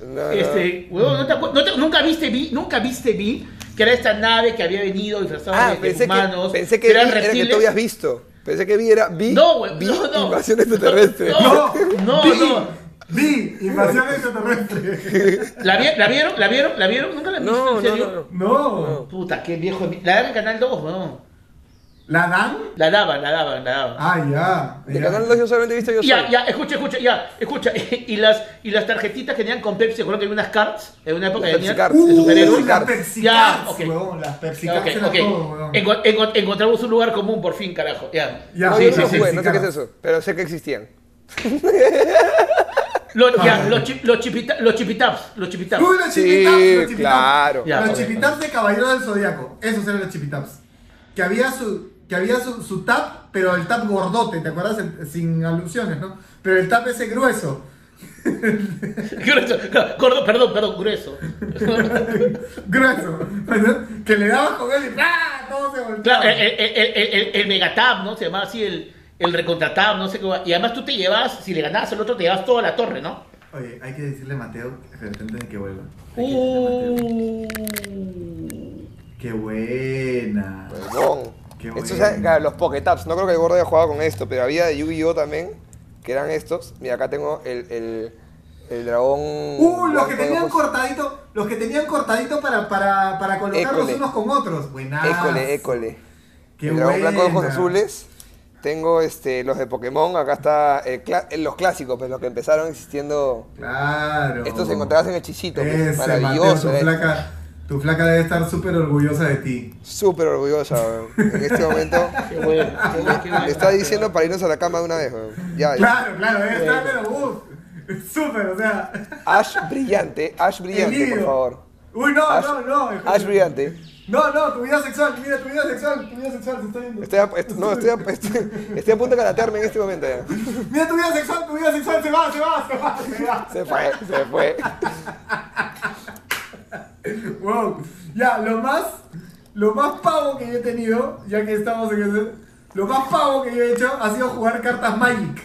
No, no. este, huevón, ¿no te no te- nunca viste vi, nunca viste vi que era esta nave que había venido disfrazada Ah, de, de pensé que, humanos, pensé que, eran vi era que tú habías visto. Pensé que vi era vi, No, güey, vi no, no. invasión extraterrestre. No, no, no. Vi invasión extraterrestre. ¿La, vi- la vieron? ¿La vieron? ¿La vieron? ¿Nunca la han visto? No, ¿En no, serio? no, No. Puta, qué viejo. La daban en Canal 2, no. ¿La dan? La daban, la daban, la daban. Ah, ya. De ya. Canal 2 yo solamente he visto yo Ya, soy. ya, escucha, escucha, ya, escucha. Y las, y las tarjetitas que tenían con Pepsi, ¿se acuerdan que había unas cards? En una época Las de cards. Uh, superhéroes. Pepsi las Cards. Pepsi Ya, Cards, ok. huevón, las Pepsi Ya, Cards ok, era ok. todo, huevón. Enco- enco- encontramos un lugar común por fin, carajo. Ya. Ya, No, sí, yo sí, no sí. jugué, no sé qué es eso, pero sé que existían. Ya, los, chi- los, chipita- los chipitaps, los chipitaps. Uy, los Sí, chipitaps, los chipitaps. claro. Ya, los chipitaps de Caballero del Zodíaco. Esos eran los chipitaps. Que había su, que había su, su tap, pero el tap gordote, ¿te acuerdas? El- sin alusiones, ¿no? Pero el tap ese grueso. Grueso, gordo, perdón, perdón, grueso. grueso. ¿no? Que le dabas con él y ¡ah! Todo se volteaba. Claro, el, el, el, el, el- el megatab, ¿no? Se llamaba así el, el recontratab, no sé qué. Y además tú te llevabas, si le ganabas al otro, te llevabas toda la torre, ¿no? Oye, hay que decirle a Mateo que de repente que vuelva. Hay que decirle a Mateo. Uh. ¡Qué buena! Huevón. Qué Estos bueno. eran, claro, los Poketaps. No creo que el gordo haya jugado con esto, pero había de Yu-Gi-Oh también, que eran estos. Mira, acá tengo el, el, El dragón. Uh, los que tenían ojos- cortadito, los que tenían cortadito para, para, para colocarlos École. unos con otros. Buenas. École, école. Qué el dragón blanco de ojos buena. azules. Tengo este, los de Pokémon. Acá está el cla- los clásicos, pues los que empezaron existiendo. Claro. Estos se encontraban en hechicito. pues, Ese, maravilloso. Mateo, tu, eh. flaca, tu flaca debe estar súper orgullosa de ti. Súper orgullosa, weón. En este momento. Qué bueno, está diciendo para irnos a la cama de una vez, weón. Ya, ya. Claro, claro, debe estar, pero uff. Súper, o sea. Ash brillante, Ash brillante, por favor. Uy, no, Ash, no, no. Ash brillante. No, no, tu vida sexual, mira tu vida sexual, tu vida sexual se está viendo. Estoy a, est- no, estoy a, estoy, estoy a punto de calatearme en este momento ya. Mira tu vida sexual, tu vida sexual se va, se va, se va, se va. Se fue, se fue. Wow. Ya, lo más, lo más pavo que yo he tenido, ya que estamos en ese, lo más pavo que yo he hecho ha sido jugar cartas Magic.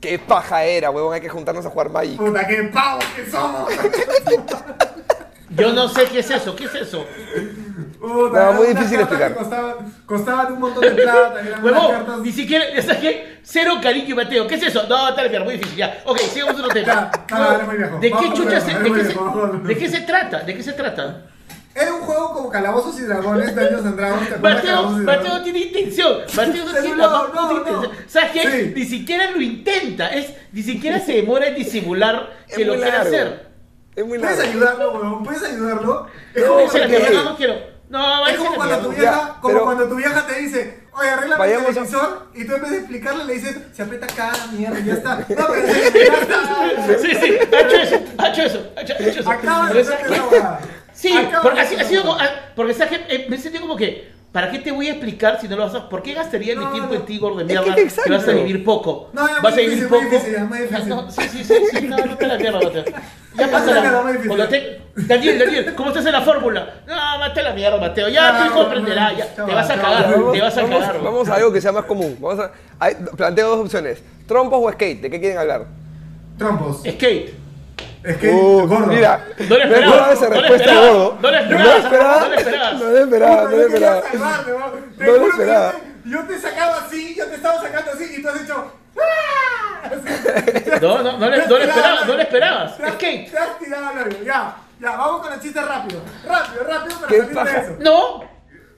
Qué paja era, huevón. Hay que juntarnos a jugar Magic. Puta, qué pavos que somos. Yo no sé qué es eso, ¿qué es eso? Puta, No, muy difícil explicar. que Costaban, costaban un montón de plata, eran cartas... ni siquiera, ¿sabes qué? Cero cariño y Mateo. ¿Qué es eso? No, tal vez, muy difícil, ya. Ok, sigamos otro tema. No. ¿De qué chucha se, de qué se, viejo, vamos. de qué se trata? ¿De qué se trata? Era un juego como Calabozos y Dragones, Daños and Dragons, ¿te acuerdas de Mateo, Mateo tiene intención. Mateo no tiene no, no, intención. ¿Sabes qué? Sí. Ni siquiera lo intenta. Es, ni siquiera se demora en disimular que Es lo muy quiere hacer. Es muy ¿Puedes ayudarlo, weón? ¿Puedes ayudarlo? Es como, no, no quiero. No, es como cuando tu vieja, Ya, como pero- cuando tu vieja te dice, oye, arregla el Vayamos a- televisor, y tú en vez de explicarle le dices, se aprieta acá, mierda, y ya está. No, pero está. Sí, sí, ha hecho eso, ha hecho eso, ha hecho, ha hecho eso. Acaba Pero de ¿sabes hacer qué? esa. Sí, Acaba porque de así, hacer ha sido esa como, porque. Eh, me sentí como que, ¿para qué te voy a explicar si no lo vas a ¿Por qué gastaría mi No, tiempo no. en ti, gordo de mierda? que Que, vas a vivir poco. No, ya, vas a vivir difícil, poco. difícil, ya. No, sí, sí, sí, sí, no, no te la mierda, Mateo. Ya Ya la difícil. cuando te, Daniel, Daniel, ¿cómo estás en la fórmula? No, mate la mierda, Mateo. Ya aprenderá, no, ya. Te vas a cagar, te vas a vamos- cagar. vamos a algo que sea más común. Vamos a, hay- planteo dos opciones. ¿Trompos o skate? ¿De qué quieren hablar? Trompos. Skate. Es que, Uh, gordo. Mira, No le esperaba, esa no le respuesta gordo. no le No esperaba, le esperaba. no le esperaba. No le esperaba, no le esperaba. No que esperaba. Yo te, yo te sacaba así, yo te estaba sacando así, y tú has hecho... No, no, no le, no le esperabas, no le esperabas. Te has- Skate. Te has tirado al hoyo. Ya, ya, vamos con el chiste rápido. Rápido, rápido para ¿Qué salir de eso. No,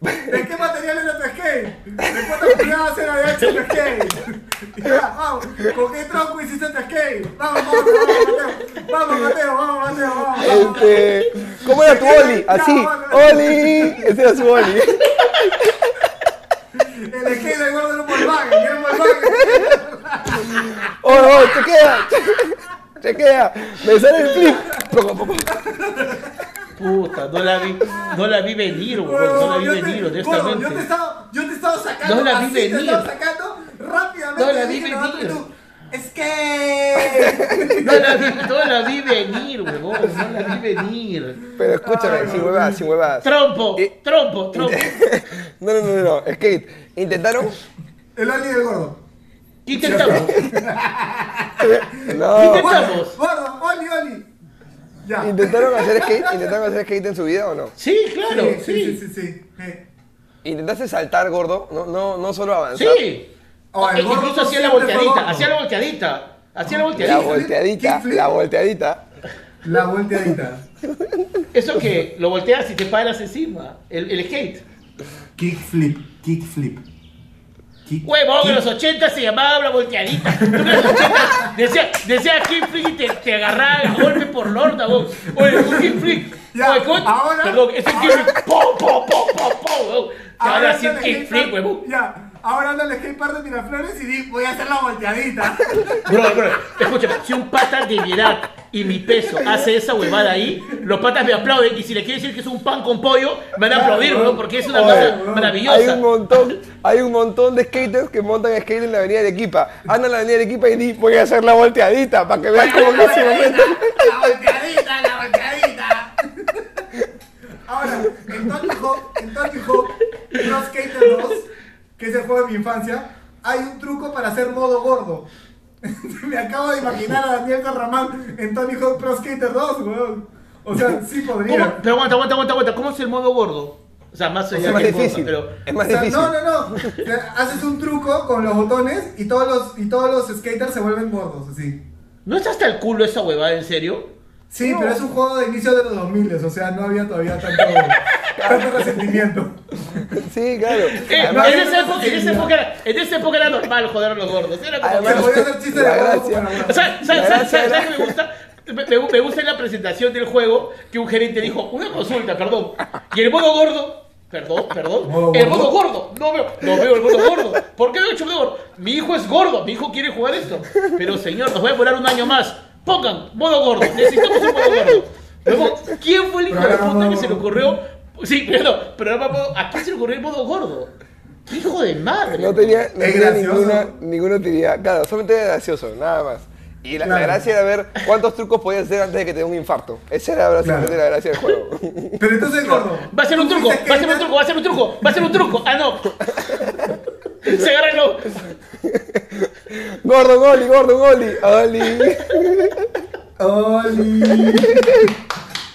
¿De qué material era tu skate? ¿De cuántas pulgadas era de tu skate? Ya, vamos. ¿Con qué tronco hiciste tu skate? Vamos, vamos, vamos, Mateo. Vamos, Mateo, vamos, Mateo, vamos. vamos. Este, ¿Cómo era tu Oli? Así, Oli. Ese era su Oli. El del gordo era un Volkswagen, era un Volkswagen. Oh, oh, chequea. Chequea. Me sale el flip. Poco, poco. Puta, no la vi, no la vi venir, weón, no la vi te- venir, gordo, Yo te honestamente. estaba, yo te estaba sacando, No la vi así te venir. estaba sacando rápidamente. No la vi venir. Tú, Skate. No la vi, no la vi venir, huevón, no la vi venir. Pero escúchame, sin huevadas, sin huevadas. Trompo, trompo, trompo. No, no, no, no. Skate. Intentaron. El Oli del gordo. ¿Qué intentamos? No. Intentamos. Gordo, Oli, Oli. Ya. ¿Intentaron hacer skate? ¿Intentaron hacer skate en su vida o no? Sí, claro, sí, sí, sí. sí, sí, sí. Eh. ¿Intentaste saltar gordo? No, no, no solo avanzar. Sí. Oh, el gordo Incluso hacía la volteadita, hacía la volteadita. Hacía la La volteadita. volteadita, Kickflip. la volteadita. La volteadita. Eso que lo volteas y te paras encima. El, el skate. Kickflip, kickflip. Kick, Huevón, en los 80 se llamaba la volteadita. En los 80 decía, decía kickflip y te, te agarraba a golpe por lorda, vos. Oye, un kickflip. Ya, Oye, ¿cómo- ahora- Perdón, es un ahora- kickflip. ¡Pum, pum, pum, pum, pum, huevón! Te van a Ahora decir anda el kickflip, huevón. Ya. Ahora anda el skatepark de Miraflores y di, voy a hacer la volteadita. Bro, bro, escúchame, si un pata de mi edad y mi peso hace esa huevada ahí, los patas me aplauden y si le quiere decir que es un pan con pollo, me van a aplaudir, bro, porque es una Oye, cosa Hay maravillosa. un montón, hay un montón de skaters que montan skate en la avenida de Equipa. Andan en la avenida de Equipa y di, voy a hacer la volteadita para que veas cómo que ese momento. La volteadita, la volteadita. Ahora, en Tony Hawk, en Tony Hawk Pro Skater 2, que es el juego de mi infancia, hay un truco para hacer modo gordo. Me acabo de imaginar a Daniel Carramán en Tony Hawk Pro Skater 2, weón. O sea, sí ¿Cómo? podría. Pero aguanta, aguanta, aguanta, aguanta. ¿Cómo es el modo gordo? O sea, más allá Es más que difícil. pero... Es más O sea, difícil. no, no, no. O sea, haces un truco con los botones y todos los, y todos los skaters se vuelven gordos, así. ¿No está hasta el culo esa huevada, en serio? Sí, pero es un juego de inicio de los 2000, o sea, no había todavía tanto, tanto resentimiento. Sí, claro. Eh, Además- en, esa época, en, esa época era, en esa época era normal joder a los gordos. Era como. Además- Se podía hacer chistes de La gordo gracia. para O sea, ¿sabes, qué me gusta? Me, me- gusta en la presentación del juego que un gerente dijo, una consulta, perdón. Y el modo gordo, perdón, perdón. ¿Modo el modo gordo, no veo, no veo el modo gordo. ¿Por qué hecho el modo gordo? Mi hijo es gordo, mi hijo quiere jugar esto. Pero señor, nos va a demorar un año más. Pongan, modo gordo, necesitamos un modo gordo. Luego, ¿quién fue el hijo de puta que se le ocurrió? Sí, pero, programa modo- ¿a quién se le ocurrió el modo gordo? ¡Qué hijo de madre! No tenía, no ninguna, ninguna utilidad. Claro, solamente era gracioso, nada más. Y la, la gracia era ver cuántos trucos podías hacer antes de que te dé un infarto. Esa era básicamente Claro. la gracia del juego. Pero entonces, gordo. Va a ser un ¿tú truco, va a ser un truco, va a ser un truco, va a ser un truco. Ah, no. Se agarra no. gordo, Goli, gordo, Goli. Oli. Oli.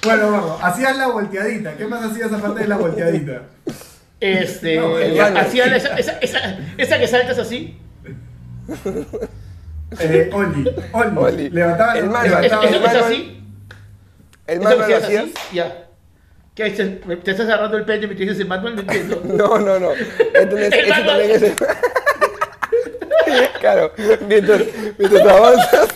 Bueno, gordo, hacías la volteadita. ¿Qué más hacías aparte de la volteadita? Este, No, el baño. hacía la- esa, esa, esa, esa que saltas así. Eh, Oli, Oli. Oli. Levantaba El mano. Eso la que es mano. así. El que lo hacías hacías. así. Ya. ¿Qué haces? ¿Te estás agarrando el pene mientras dices el manual? No entiendo. No, no, no. No es- El ese manual. también es el- Claro, mientras, mientras avanzas.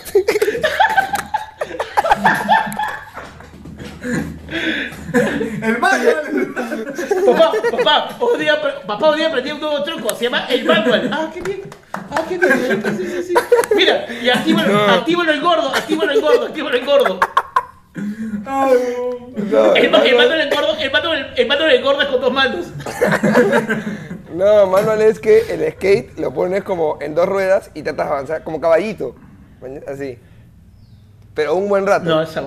El manual. Papá, papá, hoy día, papá, hoy día aprendí un nuevo truco. Se llama el manual. Ah, qué bien. Ah, qué bien. Sí, sí, sí. Mira, y actívalo, actívalo el gordo, actívalo el gordo, actívalo el gordo. No, El, ma- el gordo, el el manual del gordo es con dos manos. No, manual es que el skate lo pones como en dos ruedas y tratas de avanzar como caballito. Así. Pero un buen rato. No, esa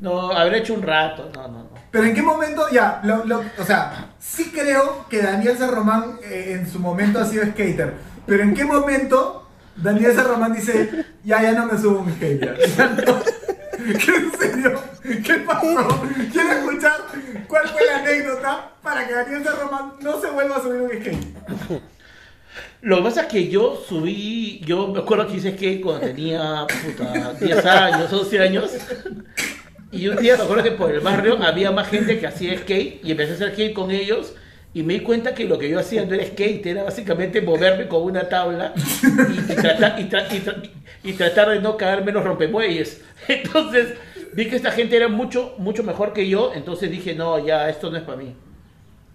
No, habré hecho un rato. No, no, no. Pero en qué momento, ya, lo, lo- o sea, sí creo que Daniel San Román eh, en su momento ha sido skater. Pero en qué momento Daniel San Román dice, ya, ya no me subo a un skate. ya, ya no". ¿Qué en? ¿Qué pasó? Quiero escuchar cuál fue la anécdota para que Daniel San Román no se vuelva a subir un skate. Lo que pasa es que yo subí, yo me acuerdo que hice skate cuando tenía puta, 10 años, 11 años. Y un día me acuerdo que por el barrio había más gente que hacía skate y empecé a hacer skate con ellos. Y me di cuenta que lo que yo hacía no era skate, era básicamente moverme con una tabla y, y tratar, y, tra- y tra- y tratar de no caerme en los rompemuelles. Entonces vi que esta gente era mucho, mucho mejor que yo, entonces dije, no, ya, esto no es para mí.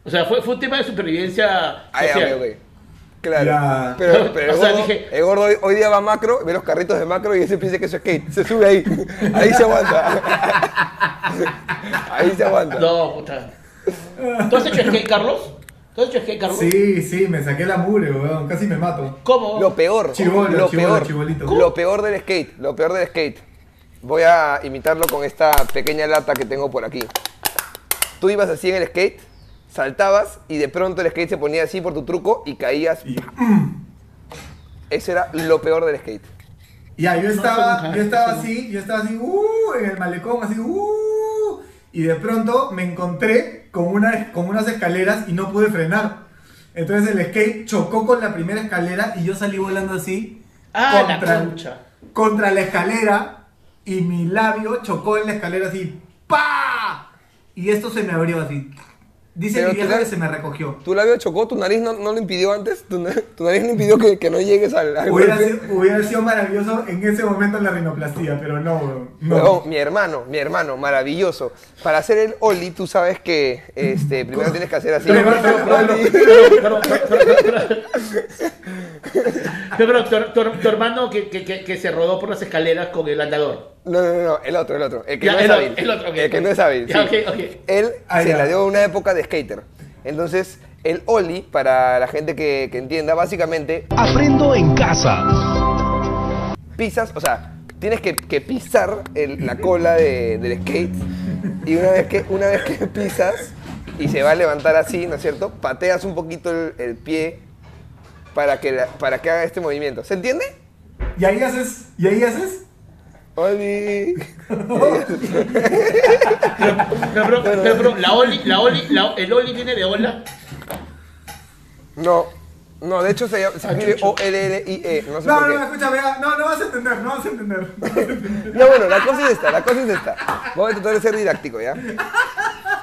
O sea, fue, fue un tema de supervivencia Ay, social. ok, ok. Claro. Ya. Pero, pero el, O sea, gordo, dije- el gordo hoy, hoy día va a macro, ve los carritos de macro y ese piensa que eso es skate. Se sube ahí. Ahí se aguanta. Ahí se aguanta. No, puta. ¿Tú has hecho skate, Carlos? ¿Tú has hecho skate, Carlos? Sí, sí, me saqué la mugre, weón, casi me mato. ¿Cómo? Lo peor. Chibolo, lo chibolo, peor. chibolito. Lo peor del skate. Lo peor del skate. Voy a imitarlo con esta pequeña lata que tengo por aquí. Tú ibas así en el skate, saltabas y de pronto el skate se ponía así por tu truco y caías. Y- Ese era lo peor del skate. Ya, yo estaba, yo estaba eso así, yo estaba así, uh, en el malecón, así, uh, y de pronto me encontré con, una, con unas escaleras y no pude frenar. Entonces el skate chocó con la primera escalera y yo salí volando así Ah, la concha. contra la escalera y mi labio chocó en la escalera así, ¡pa! Y esto se me abrió así. Dice mi la- que se me recogió. ¿Tu labio chocó? ¿Tu nariz no, no lo impidió antes? ¿Tu, tu nariz no impidió que, que no llegues al, al Hubiera sido, hubiera sido maravilloso en ese momento la rinoplastía, pero no, no. Huevón, mi hermano, mi hermano, maravilloso. Para hacer el Oli, tú sabes que este, primero tienes que hacer así. Pero, tu, hermano que, que, que se rodó por las escaleras con el andador. No, no, no, el otro, el otro. El que Ya, no es el hábil. el otro, ok, El que no es hábil. Ya, sí. ok, ok. Él se ya. la dio una época de skater. Entonces, el Oli, para la gente que, que entienda, básicamente Aprendo en casa. pisas, o sea, tienes que, que pisar el- la cola de- del skate y una vez, que, una vez que pisas y se va a levantar así, ¿no es cierto? Pateas un poquito el, el pie para que, la- para que haga este movimiento. ¿Se entiende? Y ahí haces, y ahí haces. Oli. Pero, pero, pero, pero, la Oli, la Oli, la- el Oli viene de Ola. No, No, de hecho se, llama- se escribe O-L-L-I-E. No sé No, por no, qué. no, escúchame, ya, no, no vas a entender, no vas a entender. Ya bueno, la cosa es esta, la cosa es esta. Vamos a tratar de ser didáctico, ¿ya?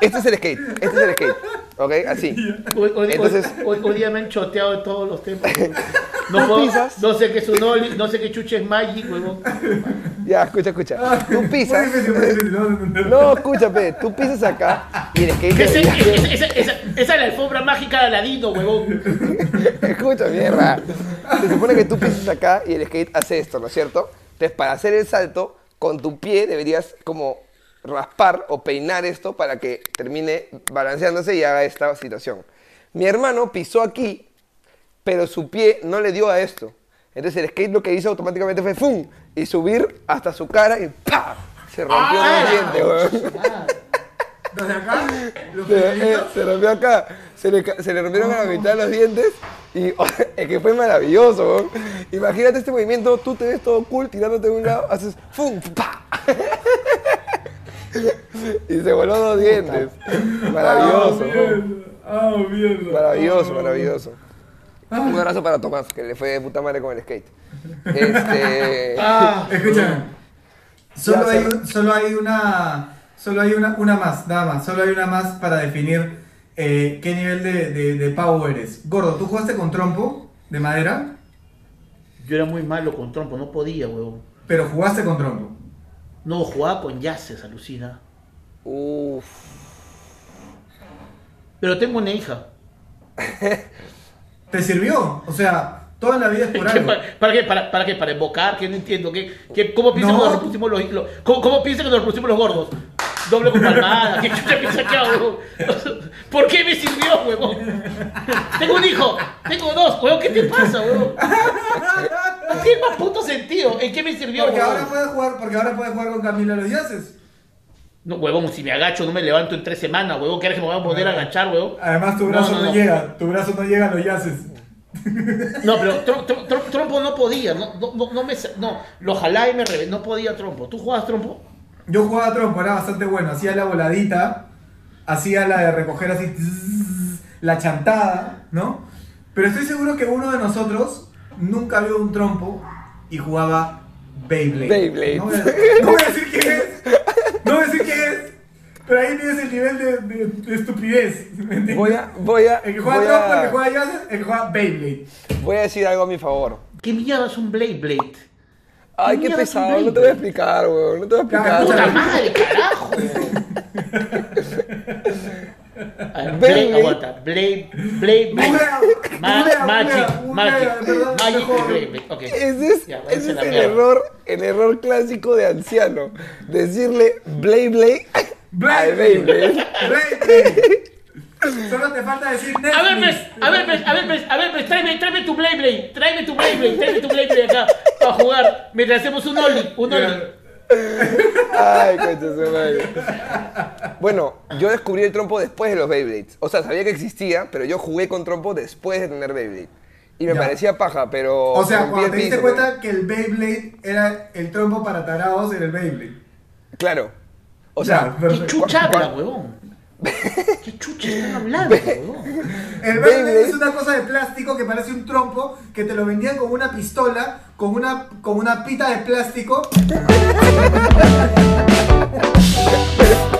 Este es el skate, este es el skate. ¿Ok? Así. Hoy, hoy- Entonces- hoy- hoy día me han choteado de todos los temas. Tú No, puedo- pisas. no sé qué es un Oli, no sé qué chuche es Magic, huevón. Ya, escucha, escucha. Tú pisas. No vas a entender. No, escúchame, tú pisas acá y el skate. ¿Qué es debería esa, hacer- esa, esa, esa es la alfombra mágica de Aladino, huevón. Escucha, mierda. Se supone que tú pisas acá y el skate hace esto, ¿no es cierto? Entonces, para hacer el salto, con tu pie deberías como raspar o peinar esto para que termine balanceándose y haga esta situación. Mi hermano pisó aquí, pero su pie no le dio a esto. Entonces el skate lo que hizo automáticamente fue ¡fum! y subir hasta su cara y ¡pa! Se rompió Ah. el diente, weón. Desde acá, los Se, eh, rompió acá, se le, ca- se le rompieron a la mitad los dientes y es que fue maravilloso. weón. Imagínate este movimiento, tú te ves todo cool tirándote de un lado, haces ¡fum! ¡pa! y se voló dos dientes. Maravilloso. Ah, mierda. Ah, mierda. Maravilloso, Ah, maravilloso. Un abrazo para Tomás, que le fue de puta madre con el skate. Este. Ah, Escúchame. Solo Ya, hay, solo hay una. Solo hay una, una más, nada más. Solo hay una más para definir eh, qué nivel de, de, de pavo eres. Gordo, ¿tú jugaste con trompo de madera? yo era muy malo con trompo, no podía, huevón. Pero jugaste con trompo. No, jugaba con yaces, alucina. Uff. Pero tengo una hija. ¿Te sirvió? O sea, toda la vida es por ¿Qué, algo. para, ¿Para qué? ¿Para, para qué? ¿Para invocar? Que no entiendo. ¿Qué, qué, ¿Cómo piensa No. que nos los, ¿cómo, que nos repusimos los gordos? Doble con palmada. ¿Qué chucha piensa que hago? ¿Por qué me sirvió, huevón? Tengo un hijo. Tengo dos. Huevón, ¿qué te pasa, huevón? No tiene más puto sentido. ¿En qué me sirvió, Porque ahora puedes jugar, porque ahora puedes jugar con Camila los Yaces. No, huevón, si me agacho no me levanto en tres semanas, huevón. ¿Quieres que me voy a poder agachar, huevón? Además tu brazo no, no, no. llega, tu brazo no llega a los Yaces. No, pero tro- tro- tro- trompo no podía, no, no, no, no me, sa- no, lo jalaba y me reventó, no podía trompo. ¿Tú jugabas trompo? Yo jugaba trompo, era bastante bueno. Hacía la voladita, hacía la de recoger así, la chantada, ¿no? Pero estoy seguro que uno de nosotros nunca vio un trompo y jugaba Beyblade. Beyblade. No voy a, no voy a decir quién es, no voy a decir quién es, pero ahí tienes el nivel de, de- de estupidez. ¿me? Voy a, voy a, El que juega trompo, el que a, juega yaces, el que juega Beyblade. voy a decir algo a mi favor. ¿Qué mierda es un Blade Blade? Ay, qué pesado, no te voy a explicar, weón. No te voy a explicar. ¡Puta madre, carajo! A ver, Blade Blade, Blade. aguanta. Blade, Blade, Blade. Magic, Magic. Magic Blade Blade. Ok. Ese es, Ya, ese es el error, el error clásico de anciano. Decirle Blade Blade Blade al Beyblade. Beyblade. Solo te falta decir Netflix. A ver, pues, a ver, pues, a ver, pues, a ver, pues, tráeme, tráeme tu Blade Blade, tráeme tu Blade Blade, tráeme tu Blade Blade acá para jugar mientras hacemos un Oli, un Oli. Ay, concha su madre. Bueno, yo descubrí el trompo después de los Beyblades. O sea, sabía que existía, pero yo jugué con trompo después de tener Beyblade. Y me Ya. parecía paja, pero. O sea, cuando te diste piso, cuenta que el Beyblade era el trompo para tarados en el Beyblade. Claro. O Ya, sea, ¿Qué perfecto. chucha habla, huevón? ¿Qué chucha están hablando? El Beyblade es una cosa de plástico que parece un trompo que te lo vendían con una pistola, con una, con una pita de plástico.